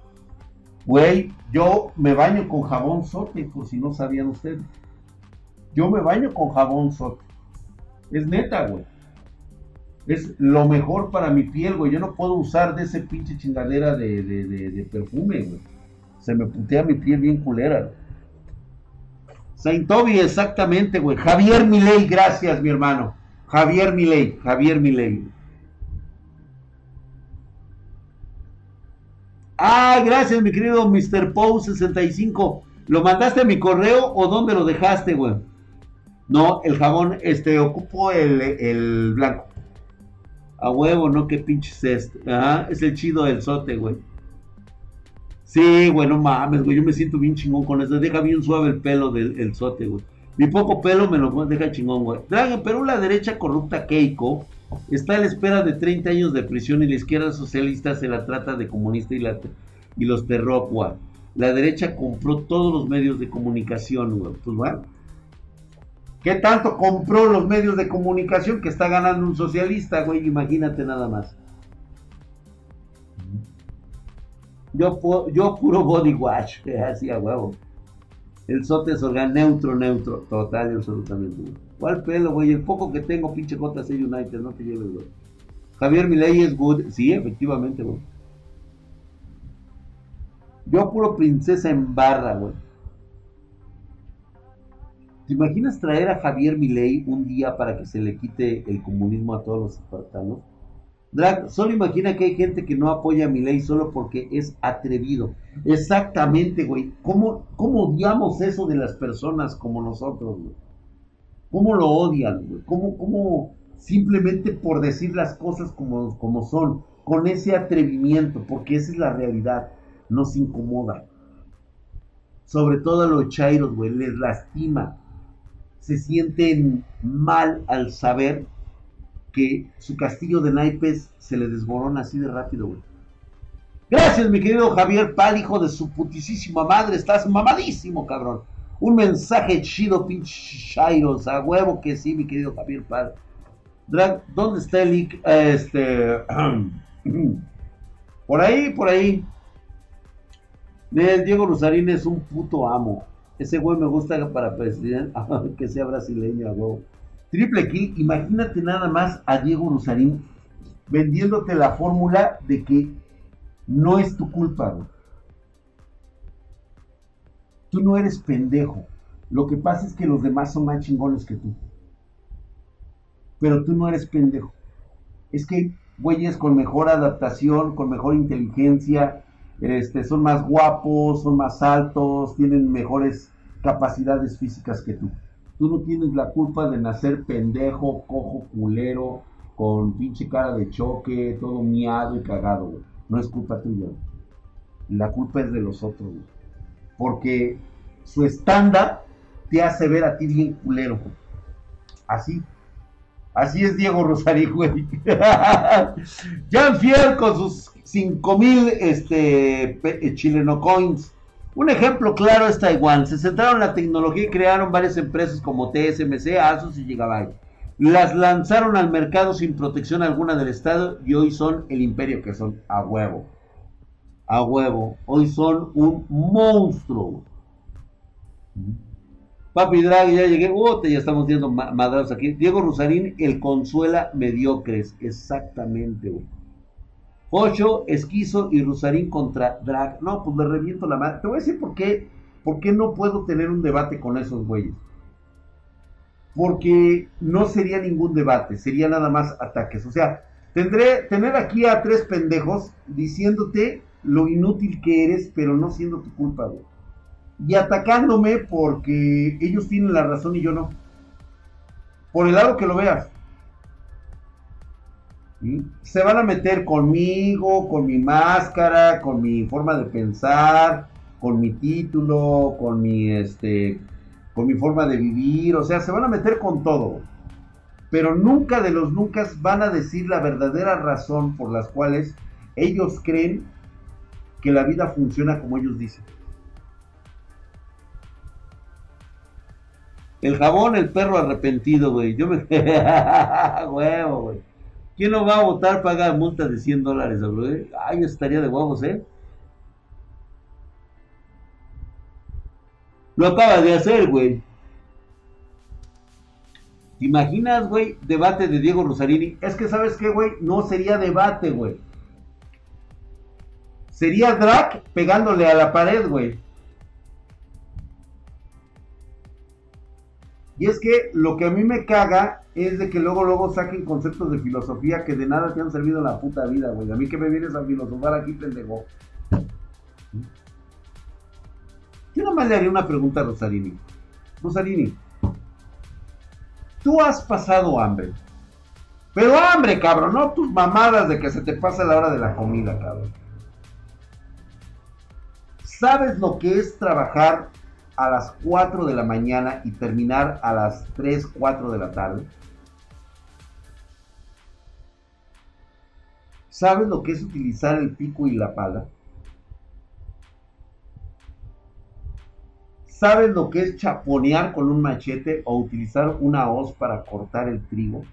Güey, yo me baño con jabón sote, por si no sabían ustedes. Yo me baño con jabón sote. Es neta, güey. Es lo mejor para mi piel, güey. Yo no puedo usar de ese pinche chingadera de, perfume, güey. Se me putea mi piel bien culera. Saint Toby, exactamente, güey. Javier Milei, gracias, mi hermano. Javier Milei, Javier Milei. Ah, gracias, mi querido Mr. Poe 65. ¿Lo mandaste a mi correo o dónde lo dejaste, güey? No, el jabón, este, ocupo el, blanco. A huevo, ¿no? Qué pinche es este. Ajá, es el chido del sote, güey. Sí, güey, no mames, güey. Yo me siento bien chingón con eso. Deja bien suave el pelo del sote, güey. Mi poco pelo me lo deja chingón, güey. Dragon, pero la derecha corrupta Keiko está a la espera de 30 años de prisión y la izquierda socialista se la trata de comunista y, la, y los terrocua. La derecha compró todos los medios de comunicación, güey. Pues bueno ¿Qué tanto compró los medios de comunicación que está ganando un socialista, güey? Imagínate nada más. Yo, puro body wash, así a huevo. El sote es organ neutro, neutro, total y absolutamente. ¿Cuál pelo, güey? El poco que tengo, pinche JC United, no te lleves, güey. Javier Milei es good. Sí, efectivamente, güey. Yo puro princesa en barra, güey. ¿Te imaginas traer a Javier Milei un día para que se le quite el comunismo a todos los espartanos? Drag, solo imagina que hay gente que no apoya a Milei solo porque es atrevido. Exactamente, güey. ¿Cómo, ¿Cómo odiamos eso de las personas como nosotros, güey? ¿Cómo lo odian, güey? ¿Cómo, ¿Cómo, simplemente por decir las cosas como, como son, con ese atrevimiento? Porque esa es la realidad. Nos incomoda. Sobre todo a los chairos, güey. Les lastima se sienten mal al saber que su castillo de naipes se le desmorona así de rápido, güey. Gracias, mi querido Javier Pal, hijo de su putisísima madre. Estás mamadísimo, cabrón. Un mensaje chido, pinche Shairos. A huevo que sí, mi querido Javier Pal. ¿dónde está el Este. por ahí, por ahí. Diego Rosarín es un puto amo. Ese güey me gusta para presidente, que sea brasileño, güey. Triple kill, imagínate nada más a Diego Rosarín vendiéndote la fórmula de que no es tu culpa, güey. Tú no eres pendejo. Lo que pasa es que los demás son más chingones que tú. Pero tú no eres pendejo. Es que güeyes con mejor adaptación, con mejor inteligencia, este, son más guapos, son más altos, tienen mejores capacidades físicas que tú. Tú no tienes la culpa de nacer pendejo, cojo, culero, con pinche cara de choque, todo miado y cagado, No es culpa tuya. La culpa es de los otros, Porque su estándar te hace ver a ti bien culero, Así. Así es Diego Rosario, güey. Jan Fiel con sus 5000 este, eh, chileno coins. Un ejemplo claro es Taiwán. Se centraron en la tecnología y crearon varias empresas como TSMC, Asus y Gigabyte. Las lanzaron al mercado sin protección alguna del Estado y hoy son el imperio que son a huevo. A huevo. Hoy son un monstruo. Papi Draghi, ya llegué. Uh, ya estamos viendo madrados aquí. Diego Rosarín, el consuela mediocres. Exactamente, güey. Ocho, Esquizo y Rosarín contra Drag. No, pues le reviento la madre. Te voy a decir por qué, por qué no puedo tener un debate con esos güeyes. Porque no sería ningún debate, sería nada más ataques. O sea, tendré tener aquí a tres pendejos diciéndote lo inútil que eres, pero no siendo tu culpa, güey. Y atacándome porque ellos tienen la razón y yo no. Por el lado que lo veas. Se van a meter conmigo, con mi máscara, con mi forma de pensar, con mi título, con mi este con mi forma de vivir, o sea, se van a meter con todo. Pero nunca de los nunca van a decir la verdadera razón por las cuales ellos creen que la vida funciona como ellos dicen. El jabón, el perro arrepentido, güey. Yo me. Huevo, güey. ¿Quién no va a votar paga multa de 100 dólares? Ay, estaría de huevos, ¿eh? Lo acaba de hacer, güey. ¿Te imaginas, güey? Debate de Diego Rosarini. Es que, ¿sabes qué, güey? No sería debate, güey. Sería drag pegándole a la pared, güey. Y es que lo que a mí me caga es de que luego, luego saquen conceptos de filosofía que de nada te han servido en la puta vida, güey. A mí que me vienes a filosofar aquí, pendejo. Yo nomás le haría una pregunta a Rosarini. Rosarini, tú has pasado hambre. Pero hambre, cabrón, no tus mamadas de que se te pasa la hora de la comida, cabrón. ¿Sabes lo que es trabajar a las 4 de la mañana y terminar a las 3, 4 de la tarde? ¿Sabes lo que es utilizar el pico y la pala? ¿Sabes lo que es chaponear con un machete o utilizar una hoz para cortar el trigo?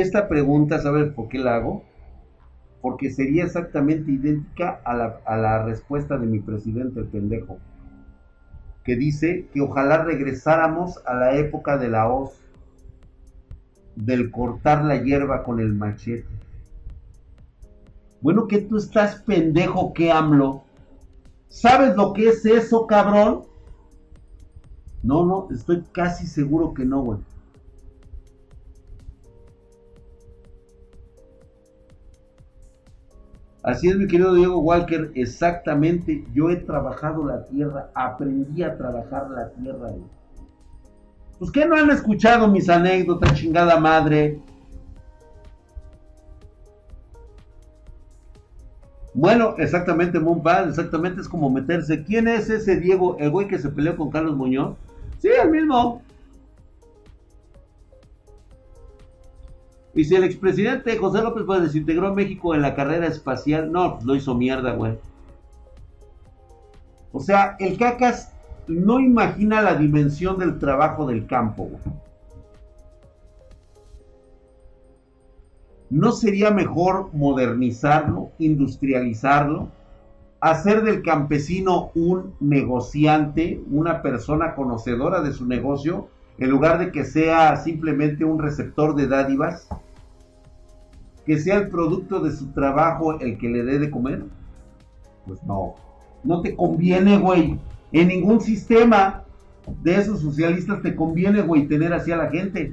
esta pregunta, ¿sabes por qué la hago? Porque sería exactamente idéntica a la, a la respuesta de mi presidente, el pendejo, que dice que ojalá regresáramos a la época de la hoz, del cortar la hierba con el machete. Bueno, que tú estás pendejo, que AMLO. ¿Sabes lo que es eso, cabrón? No, no, estoy casi seguro que no, güey. Así es, mi querido Diego Walker, exactamente. Yo he trabajado la tierra, aprendí a trabajar la tierra. Pues que no han escuchado mis anécdotas, chingada madre. Bueno, exactamente, Moonpad, exactamente es como meterse. ¿Quién es ese Diego, el güey que se peleó con Carlos Muñoz? Sí, el mismo. Y si el expresidente José López pues, desintegró a México en la carrera espacial, no, pues lo hizo mierda, güey. O sea, el cacas no imagina la dimensión del trabajo del campo, güey. ¿No sería mejor modernizarlo, industrializarlo, hacer del campesino un negociante, una persona conocedora de su negocio, en lugar de que sea simplemente un receptor de dádivas? ¿Que sea el producto de su trabajo el que le dé de comer? Pues no. No te conviene, güey. En ningún sistema de esos socialistas te conviene, güey, tener así a la gente.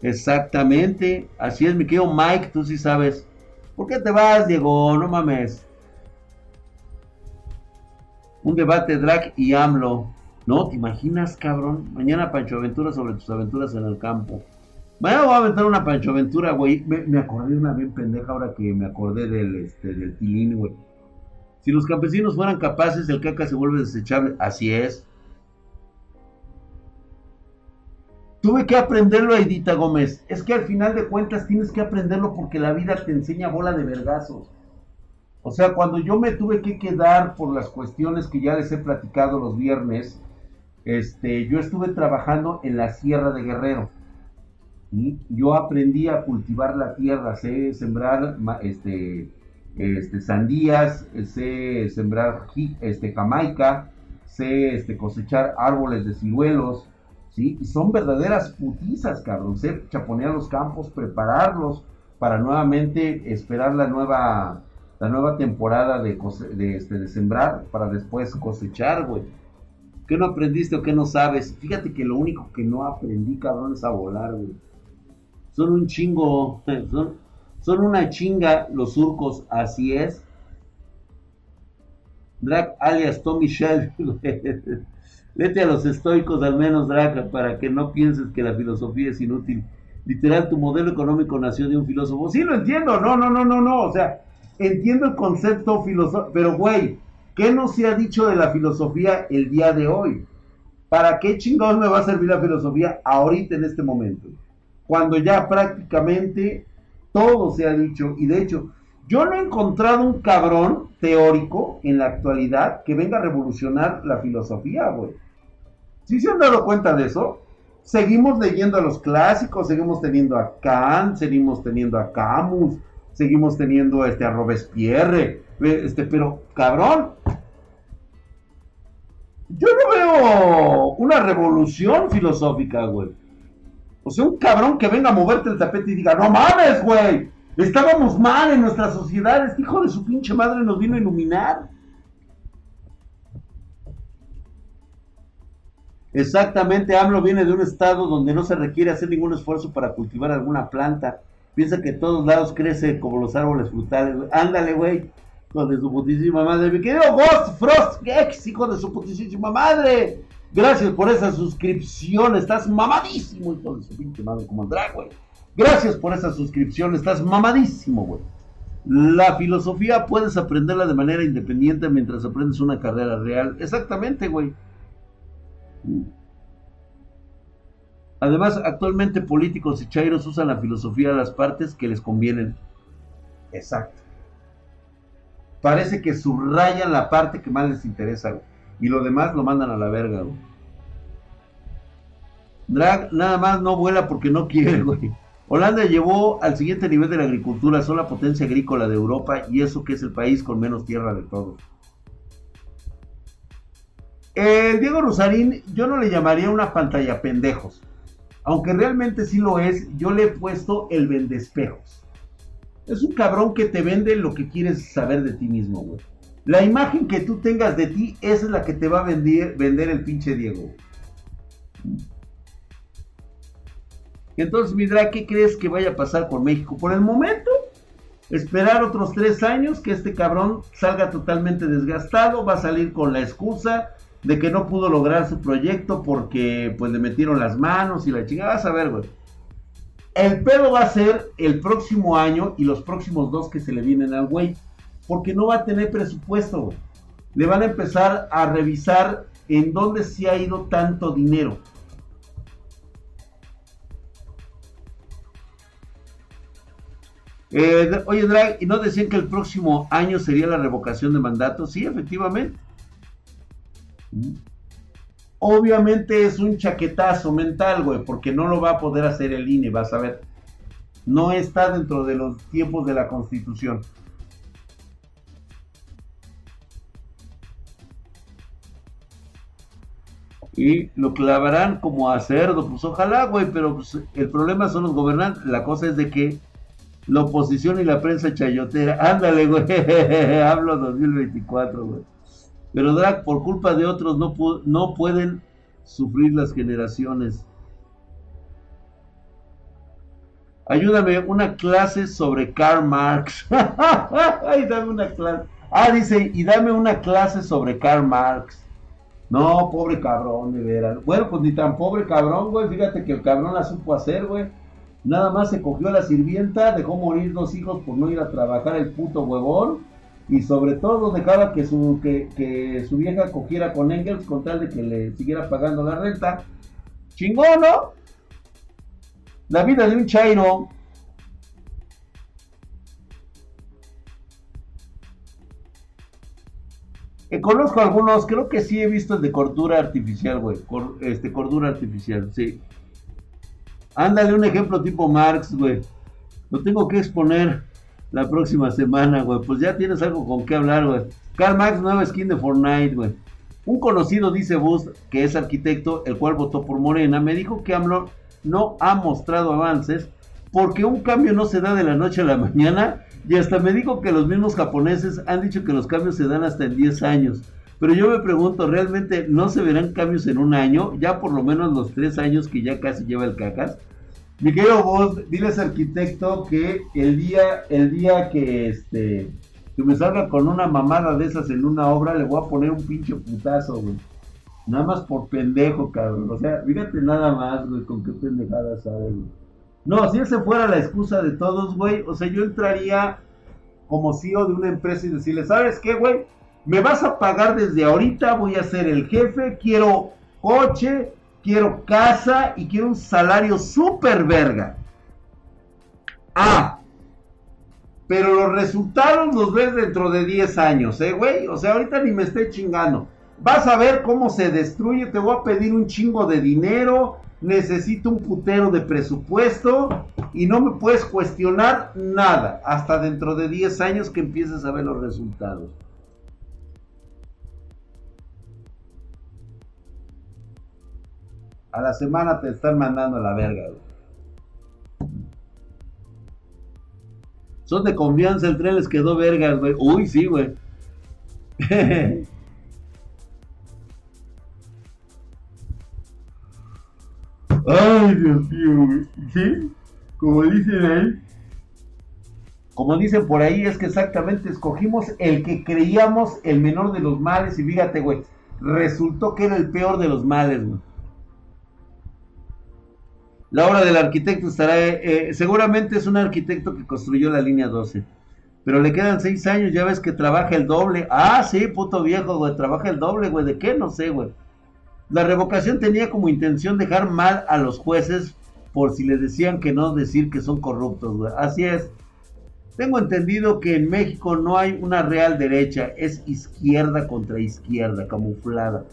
Exactamente. Así es, mi querido Mike, tú sí sabes. ¿Por qué te vas, Diego? No mames. Un debate drag y AMLO. No, ¿te imaginas, cabrón? Mañana Pancho Aventura sobre tus aventuras en el campo. Mañana voy a aventar una Pancho Aventura, güey. Me, acordé de una bien pendeja ahora que me acordé del, este, del tilín, güey. Si los campesinos fueran capaces, el caca se vuelve desechable. Así es. Tuve que aprenderlo, Edita Gómez. Es que al final de cuentas tienes que aprenderlo porque la vida te enseña bola de vergazos. O sea, cuando yo me tuve que quedar por las cuestiones que ya les he platicado los viernes, este, yo estuve trabajando en la Sierra de Guerrero. Yo aprendí a cultivar la tierra, sé sembrar este, este, sandías, sé sembrar este, jamaica, sé este, cosechar árboles de ciruelos, y son verdaderas putizas, cabrón. Se chaponear los campos, prepararlos para nuevamente esperar la nueva, la nueva temporada de, de, este, de sembrar para después cosechar, güey. ¿Qué no aprendiste o qué no sabes? Fíjate que lo único que no aprendí, cabrón, es a volar, güey. Son un chingo, son, son una chinga los surcos, así es. Drag alias Tommy Shelby, Vete a los estoicos al menos, Draca, para que no pienses que la filosofía es inútil. Literal, tu modelo económico nació de un filósofo. Sí, lo entiendo. No, no, no, no, no. O sea, entiendo el concepto filosófico. Pero, güey, ¿qué no se ha dicho de la filosofía el día de hoy? ¿Para qué chingados me va a servir la filosofía ahorita en este momento? Cuando ya prácticamente todo se ha dicho. Y de hecho, yo no he encontrado un cabrón teórico en la actualidad que venga a revolucionar la filosofía, güey. ¿Sí se han dado cuenta de eso? Seguimos leyendo a los clásicos, seguimos teniendo a Kant, seguimos teniendo a Camus, seguimos teniendo este, a Robespierre, este, pero cabrón, yo no veo una revolución filosófica, güey. O sea, un cabrón que venga a moverte el tapete y diga, no mames, güey, estábamos mal en nuestra sociedad, este hijo de su pinche madre nos vino a iluminar. Exactamente, AMLO viene de un estado donde no se requiere hacer ningún esfuerzo para cultivar alguna planta. Piensa que todos lados crece como los árboles frutales. Ándale, güey. Hijo de su putísima madre. Mi querido Ghost Frost ex hijo de su putísima madre. Gracias por esa suscripción. Estás mamadísimo, hijo de su pinche madre, como drag, güey. Gracias por esa suscripción. Estás mamadísimo, güey. La filosofía puedes aprenderla de manera independiente mientras aprendes una carrera real. Exactamente, güey. Además, actualmente políticos y chairos usan la filosofía de las partes que les convienen. Exacto. Parece que subrayan la parte que más les interesa, Y lo demás lo mandan a la verga, Drag nada más no vuela porque no quiere, güey. Holanda llevó al siguiente nivel de la agricultura, son la potencia agrícola de Europa y eso que es el país con menos tierra de todos. El Diego Rosarín, yo no le llamaría una pantalla pendejos. Aunque realmente sí lo es, yo le he puesto el vendespejos. Es un cabrón que te vende lo que quieres saber de ti mismo, güey. La imagen que tú tengas de ti, esa es la que te va a vender, vender el pinche Diego. Entonces, Midra, ¿qué crees que vaya a pasar con México? Por el momento, esperar otros tres años que este cabrón salga totalmente desgastado, va a salir con la excusa de que no pudo lograr su proyecto porque pues le metieron las manos y la chingada. Vas a ver, güey. El pedo va a ser el próximo año y los próximos dos que se le vienen al güey. Porque no va a tener presupuesto. Le van a empezar a revisar en dónde se ha ido tanto dinero. Eh, oye, Drag, ¿y no decían que el próximo año sería la revocación de mandato? Sí, efectivamente. Mm. Obviamente es un chaquetazo mental, güey, porque no lo va a poder hacer el INE, vas a ver. No está dentro de los tiempos de la Constitución. Y lo clavarán como a cerdo. Pues ojalá, güey, pero pues, el problema son los gobernantes. La cosa es de que la oposición y la prensa chayotera. Ándale, güey. Hablo 2024, güey. Pero Drag, por culpa de otros, no, no pueden sufrir las generaciones. Ayúdame, una clase sobre Karl Marx. Ay, dame una clase. Ah, dice, y dame una clase sobre Karl Marx. No, pobre cabrón, de veras. Bueno, pues ni tan pobre cabrón, güey. Fíjate que el cabrón la supo hacer, güey. Nada más se cogió a la sirvienta, dejó morir dos hijos por no ir a trabajar el puto huevón. Y sobre todo dejaba que su, que, su vieja cogiera con Engels con tal de que le siguiera pagando la renta. Chingón, ¿no? La vida de un chairo. Conozco algunos, creo que sí he visto el de cordura artificial, güey. este, cordura artificial, sí. Ándale un ejemplo tipo Marx, güey. Lo tengo que exponer la próxima semana, güey. Pues ya tienes algo con qué hablar, güey. Karl Marx, nueva skin de Fortnite, güey. Un conocido, dice Bus, que es arquitecto, el cual votó por Morena, me dijo que AMLO no ha mostrado avances porque un cambio no se da de la noche a la mañana y hasta me dijo que los mismos japoneses han dicho que los cambios se dan hasta en 10 años. Pero yo me pregunto, ¿realmente no se verán cambios en un año? Ya por lo menos los tres años que ya casi lleva el cacas. Mi querido vos, diles arquitecto que el día, el día que este que me salga con una mamada de esas en una obra, le voy a poner un pinche putazo, güey. Nada más por pendejo, cabrón. O sea, fíjate nada más, güey, con qué pendejada sabe, güey. No, si ese fuera la excusa de todos, güey, o sea, yo entraría como CEO de una empresa y decirle, ¿sabes qué, güey? Me vas a pagar desde ahorita, voy a ser el jefe, quiero coche, quiero casa y quiero un salario súper verga. Ah, pero los resultados los ves dentro de 10 años, ¿eh, güey? O sea, ahorita ni me esté chingando. Vas a ver cómo se destruye, te voy a pedir un chingo de dinero, necesito un putero de presupuesto y no me puedes cuestionar nada hasta dentro de 10 años que empieces a ver los resultados. A la semana te están mandando a la verga, Son de confianza, el tren les quedó verga, güey. Uy, sí, güey. Ay, Dios mío, güey. ¿Sí? Como dicen ahí. Como dicen por ahí, es que exactamente escogimos el que creíamos el menor de los males. Y fíjate, güey, resultó que era el peor de los males, güey. La obra del arquitecto estará, eh, seguramente es un arquitecto que construyó la línea 12. Pero le quedan seis años, ya ves que trabaja el doble. Ah, sí, puto viejo, güey, trabaja el doble, güey. ¿De qué? No sé, güey. La revocación tenía como intención dejar mal a los jueces por si les decían que no decir que son corruptos, güey. Así es. Tengo entendido que en México no hay una real derecha, es izquierda contra izquierda, camuflada.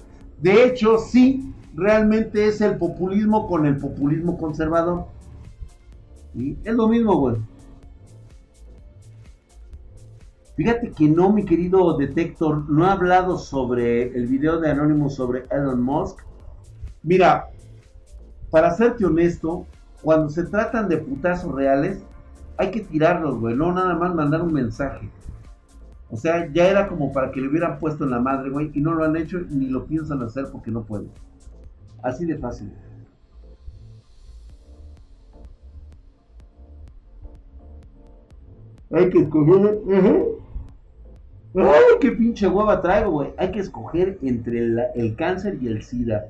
De hecho, sí, realmente es el populismo con el populismo conservador. Es lo mismo, güey. Fíjate que no, mi querido detector, no ha hablado sobre el video de Anonymous sobre Elon Musk. Mira, para serte honesto, cuando se tratan de putazos reales, hay que tirarlos, güey, no nada más mandar un mensaje. O sea, ya era como para que le hubieran puesto en la madre, güey, y no lo han hecho ni lo piensan hacer porque no pueden. Así de fácil. Hay que escoger. ¡Ay, qué pinche hueva traigo, güey! Hay que escoger entre el cáncer y el SIDA.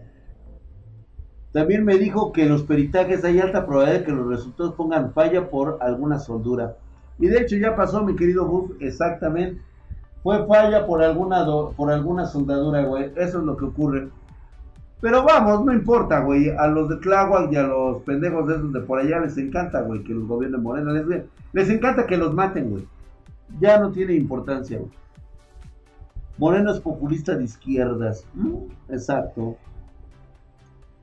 También me dijo que los peritajes hay alta probabilidad de que los resultados pongan falla por alguna soldura. Y de hecho ya pasó, mi querido Buff, exactamente. Fue falla por alguna, por alguna soldadura, güey. Eso es lo que ocurre. Pero vamos, no importa, güey. A los de Tláhuac y a los pendejos de esos de por allá les encanta, güey, que los gobiernen Morena. Les, les encanta que los maten, güey. Ya no tiene importancia, güey. Moreno es populista de izquierdas. Mm, exacto.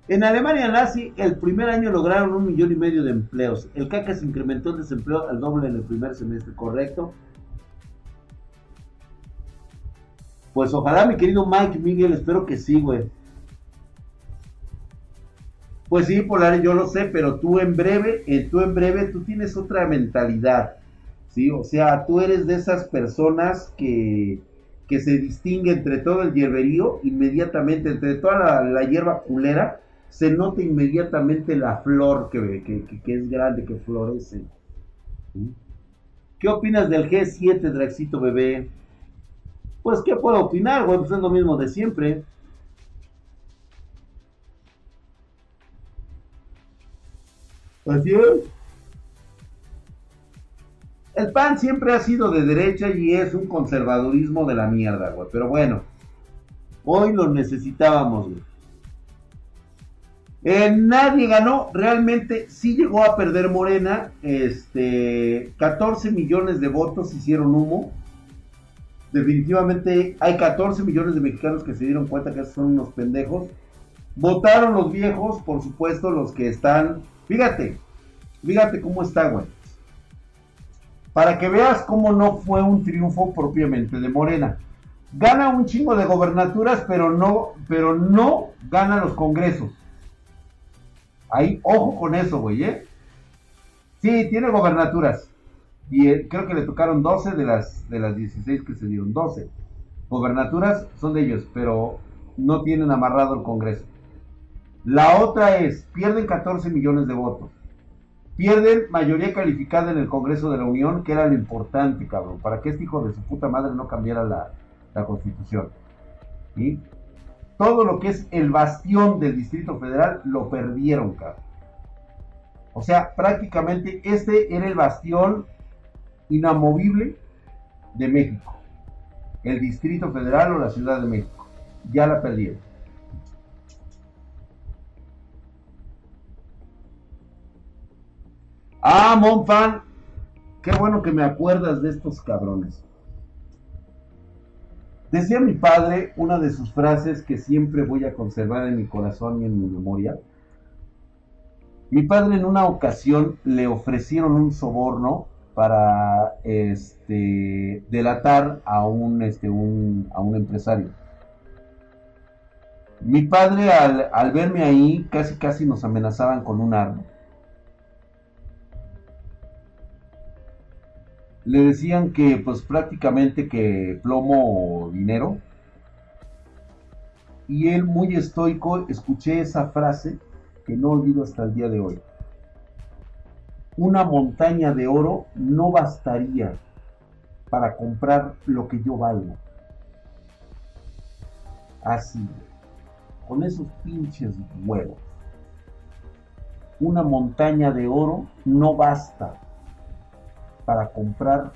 En Alemania nazi, el primer año lograron un millón y medio de empleos. El CACA se incrementó el desempleo al doble en el primer semestre, ¿correcto? Pues ojalá, mi querido Mike Miguel, espero que sí, güey. Pues sí, Polar, yo lo sé, pero tú en breve, eh, tú en breve, tú tienes otra mentalidad, ¿sí? O sea, tú eres de esas personas que, que se distingue entre todo el hierberío, inmediatamente, entre toda la hierba culera, se nota inmediatamente la flor que, que, es grande, que florece. ¿Qué opinas del G7, Draxito bebé? Pues, ¿qué puedo opinar, güey? Pues es lo mismo de siempre. Así es. El PAN siempre ha sido de derecha y es un conservadurismo de la mierda, güey. Pero bueno, hoy lo necesitábamos, güey. Eh, nadie ganó, realmente sí llegó a perder Morena, este, 14 millones de votos hicieron humo. Definitivamente hay 14 millones de mexicanos que se dieron cuenta que son unos pendejos. Votaron los viejos, por supuesto, los que están. Fíjate, fíjate cómo está, güey. Para que veas cómo no fue un triunfo propiamente de Morena. Gana un chingo de gobernaturas, pero no, pero no gana los congresos. Ahí, ojo con eso, güey, ¿eh? Sí, tiene gobernaturas. Y creo que le tocaron 12 de las, de las 16 que se dieron. 12. Gobernaturas son de ellos, pero no tienen amarrado el Congreso. La otra es, pierden 14 millones de votos. Pierden mayoría calificada en el Congreso de la Unión, que era lo importante, cabrón, para que este hijo de su puta madre no cambiara la, la constitución. ¿Sí? todo lo que es el bastión del Distrito Federal lo perdieron, cabrón. O sea, prácticamente este era el bastión inamovible de México. El Distrito Federal o la Ciudad de México. Ya la perdieron. Ah, Monfan. Qué bueno que me acuerdas de estos cabrones. Decía mi padre una de sus frases que siempre voy a conservar en mi corazón y en mi memoria. Mi padre en una ocasión le ofrecieron un soborno para este, delatar a un, este, a un empresario. Mi padre al, al verme ahí casi casi nos amenazaban con un arma. Le decían que pues prácticamente que plomo dinero. Y él muy estoico, escuché esa frase que no olvido hasta el día de hoy. Una montaña de oro no bastaría para comprar lo que yo valgo. Así, con esos pinches huevos. Una montaña de oro no basta para comprar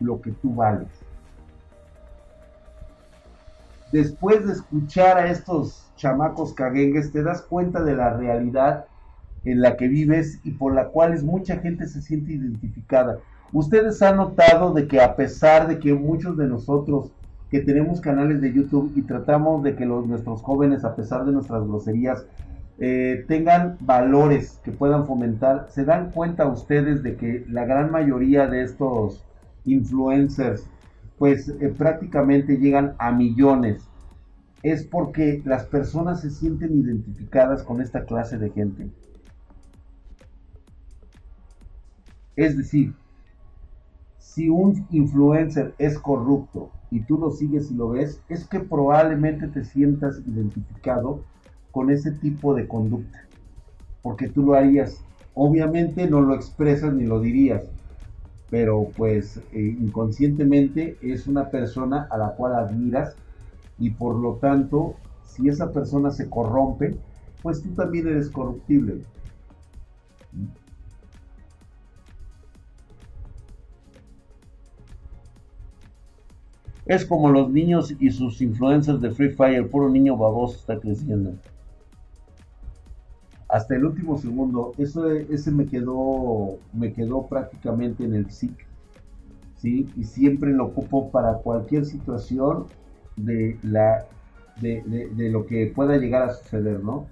lo que tú vales. Después de escuchar a estos chamacos caguengues, te das cuenta de la realidad en la que vives y por la cual mucha gente se siente identificada. Ustedes han notado de que a pesar de que muchos de nosotros que tenemos canales de YouTube y tratamos de que los, nuestros jóvenes, a pesar de nuestras groserías, eh, tengan valores que puedan fomentar. ¿Se dan cuenta ustedes de que la gran mayoría de estos influencers, pues eh, prácticamente llegan a millones? Es porque las personas se sienten identificadas con esta clase de gente. Es decir, si un influencer es corrupto y tú lo sigues y lo ves, es que probablemente te sientas identificado con ese tipo de conducta, porque tú lo harías. Obviamente no lo expresas ni lo dirías, pero pues eh, inconscientemente es una persona a la cual admiras y por lo tanto, si esa persona se corrompe, pues tú también eres corruptible. Es como los niños y sus influencers de Free Fire, puro niño baboso está creciendo. Hasta el último segundo, eso ese me quedó me quedó prácticamente en el SIC. ¿sí? Y siempre lo ocupo para cualquier situación de la de, de, lo que pueda llegar a suceder, ¿no?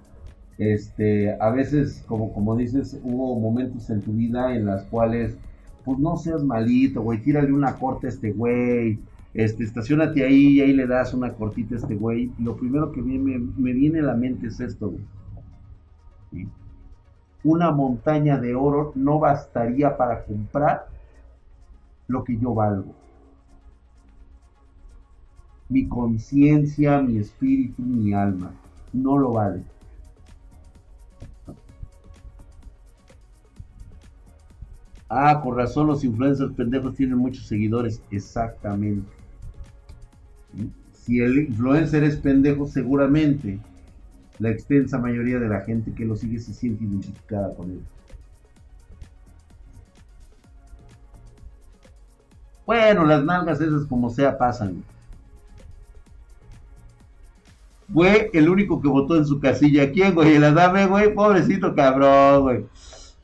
Este, a veces, como, como dices, hubo momentos en tu vida en las cuales, pues no seas malito, güey, tírale una corta a este güey, este, estacionate ahí y ahí le das una cortita a este güey. Lo primero que me, me viene a la mente es esto, güey. Una montaña de oro no bastaría para comprar lo que yo valgo. Mi conciencia, mi espíritu, mi alma, no lo vale. Ah, con razón los influencers pendejos tienen muchos seguidores. Exactamente. Si el influencer es pendejo, seguramente la extensa mayoría de la gente que lo sigue se siente identificada con él. Bueno, las nalgas esas como sea pasan. Fue el único que votó en su casilla. ¿Quién, güey? El Adame, güey. Pobrecito cabrón, güey.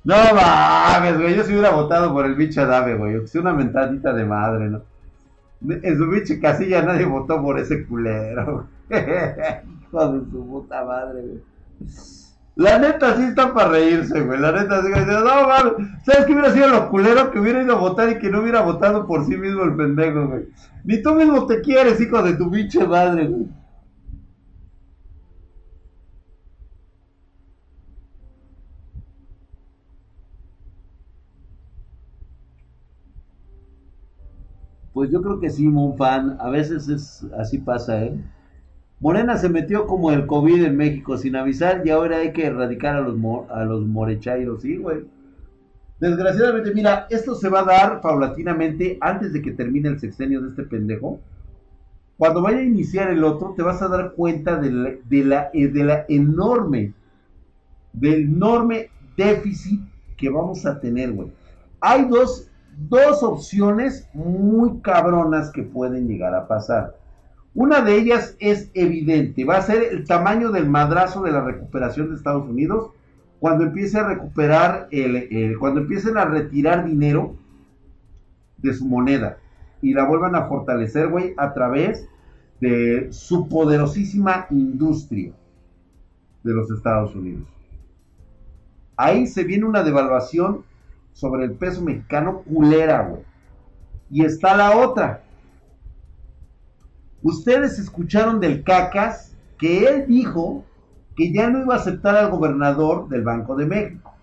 No mames, güey. Yo si hubiera votado por el bicho Adame, güey. Que una mentadita de madre, ¿no? En su pinche casilla nadie votó por ese culero. Hijo de su puta madre, güey. La neta sí está para reírse, güey. La neta sí. No mames. ¿Sabes qué hubiera sido lo culero que hubiera ido a votar y que no hubiera votado por sí mismo el pendejo, güey? Ni tú mismo te quieres, hijo de tu pinche madre, güey. Pues yo creo que sí, fan. A veces es así pasa, ¿eh? Morena se metió como el COVID en México sin avisar y ahora hay que erradicar a los, a los morechairos, sí, güey. Desgraciadamente, mira, esto se va a dar paulatinamente antes de que termine el sexenio de este pendejo. Cuando vaya a iniciar el otro, te vas a dar cuenta de la, de la, eh, de la enorme, del enorme déficit que vamos a tener, güey. Hay dos dos opciones muy cabronas que pueden llegar a pasar. Una de ellas es evidente, va a ser el tamaño del madrazo de la recuperación de Estados Unidos cuando empiece a recuperar, el, cuando empiecen a retirar dinero de su moneda y la vuelvan a fortalecer, güey, a través de su poderosísima industria de los Estados Unidos. Ahí se viene una devaluación sobre el peso mexicano culera, güey. Y está la otra. Ustedes escucharon del Cacas que él dijo que ya no iba a aceptar al gobernador del Banco de México.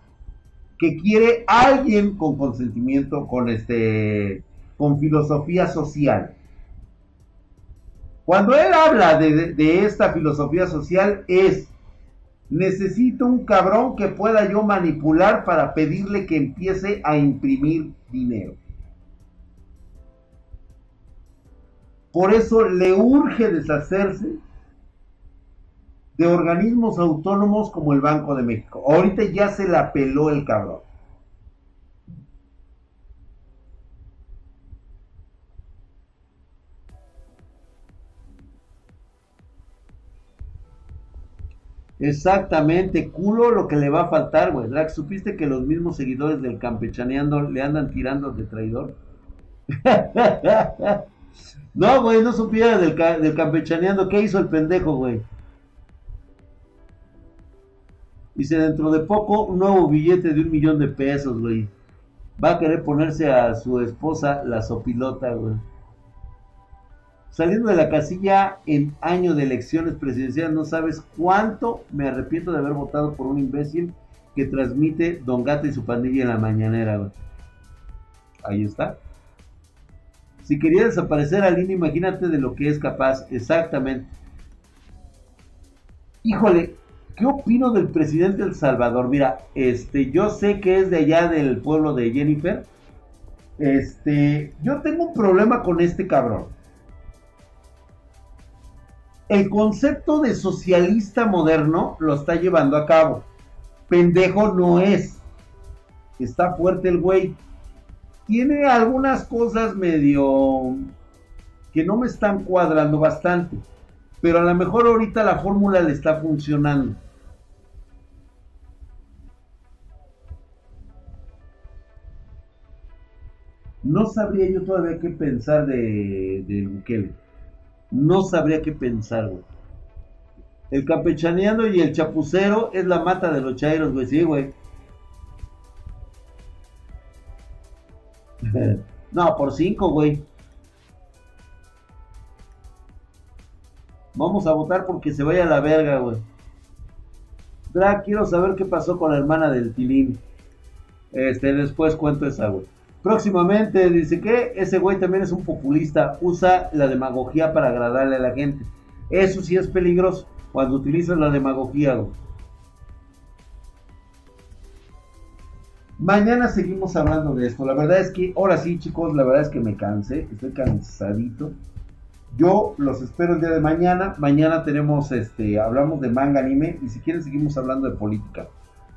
Que quiere alguien con consentimiento, con este, con filosofía social. Cuando él habla de, de esta filosofía social es Necesito un cabrón que pueda yo manipular para pedirle que empiece a imprimir dinero. Por eso le urge deshacerse de organismos autónomos como el Banco de México. Ahorita ya se la peló el cabrón. Exactamente, culo lo que le va a faltar, güey. Drax, ¿supiste que los mismos seguidores del campechaneando le andan tirando de traidor? No, güey, no supiera del, del campechaneando. ¿Qué hizo el pendejo, güey? Dice, dentro de poco, un nuevo billete de un millón de pesos, güey. Va a querer ponerse a su esposa la sopilota, güey. Saliendo de la casilla en año de elecciones presidenciales, no sabes cuánto me arrepiento de haber votado por un imbécil que transmite Don Gato y su pandilla en la mañanera, güey. Ahí está. Si quería desaparecer a Lina, imagínate de lo que es capaz. Exactamente. Híjole, ¿Qué opino del presidente del Salvador? Mira, este, yo sé que es de allá del pueblo de Jennifer. Este, yo tengo un problema con este cabrón. El concepto de socialista moderno lo está llevando a cabo. Pendejo no es. Está fuerte el güey. Tiene algunas cosas medio que no me están cuadrando bastante. Pero a lo mejor ahorita la fórmula le está funcionando. No sabría yo todavía qué pensar de, de Bukele. No sabría qué pensar, güey. El campechaneando y el chapucero es la mata de los chairos, güey. Sí, güey. No, por cinco, güey. Vamos a votar porque se vaya a la verga, güey. Drag, quiero saber qué pasó con la hermana del Tilín. Este, después cuento esa, güey. Próximamente dice que ese güey también es un populista, usa la demagogía para agradarle a la gente. Eso sí es peligroso cuando utilizas la demagogía. Mañana seguimos hablando de esto. La verdad es que ahora sí, chicos, la verdad es que me cansé, estoy cansadito. Yo los espero el día de mañana. Mañana tenemos este, hablamos de manga anime y si quieren seguimos hablando de política.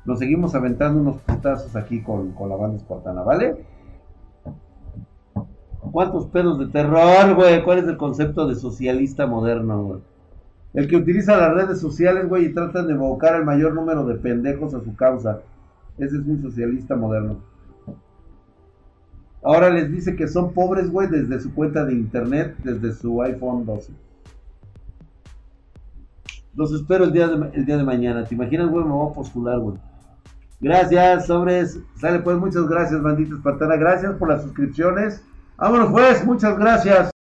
Nos seguimos aventando unos putazos aquí con, con la banda espartana, ¿vale? ¿Cuántos pedos de terror, güey? ¿Cuál es el concepto de socialista moderno, güey? El que utiliza las redes sociales, güey, y trata de evocar el mayor número de pendejos a su causa. Ese es un socialista moderno. Ahora les dice que son pobres, güey, desde su cuenta de internet, desde su iPhone 12. Los espero el día de, el día de mañana. ¿Te imaginas, güey? Me voy a postular, güey. Gracias, sobres. Sale pues, muchas gracias, bandita espartana. Gracias por las suscripciones. Vámonos pues, muchas gracias.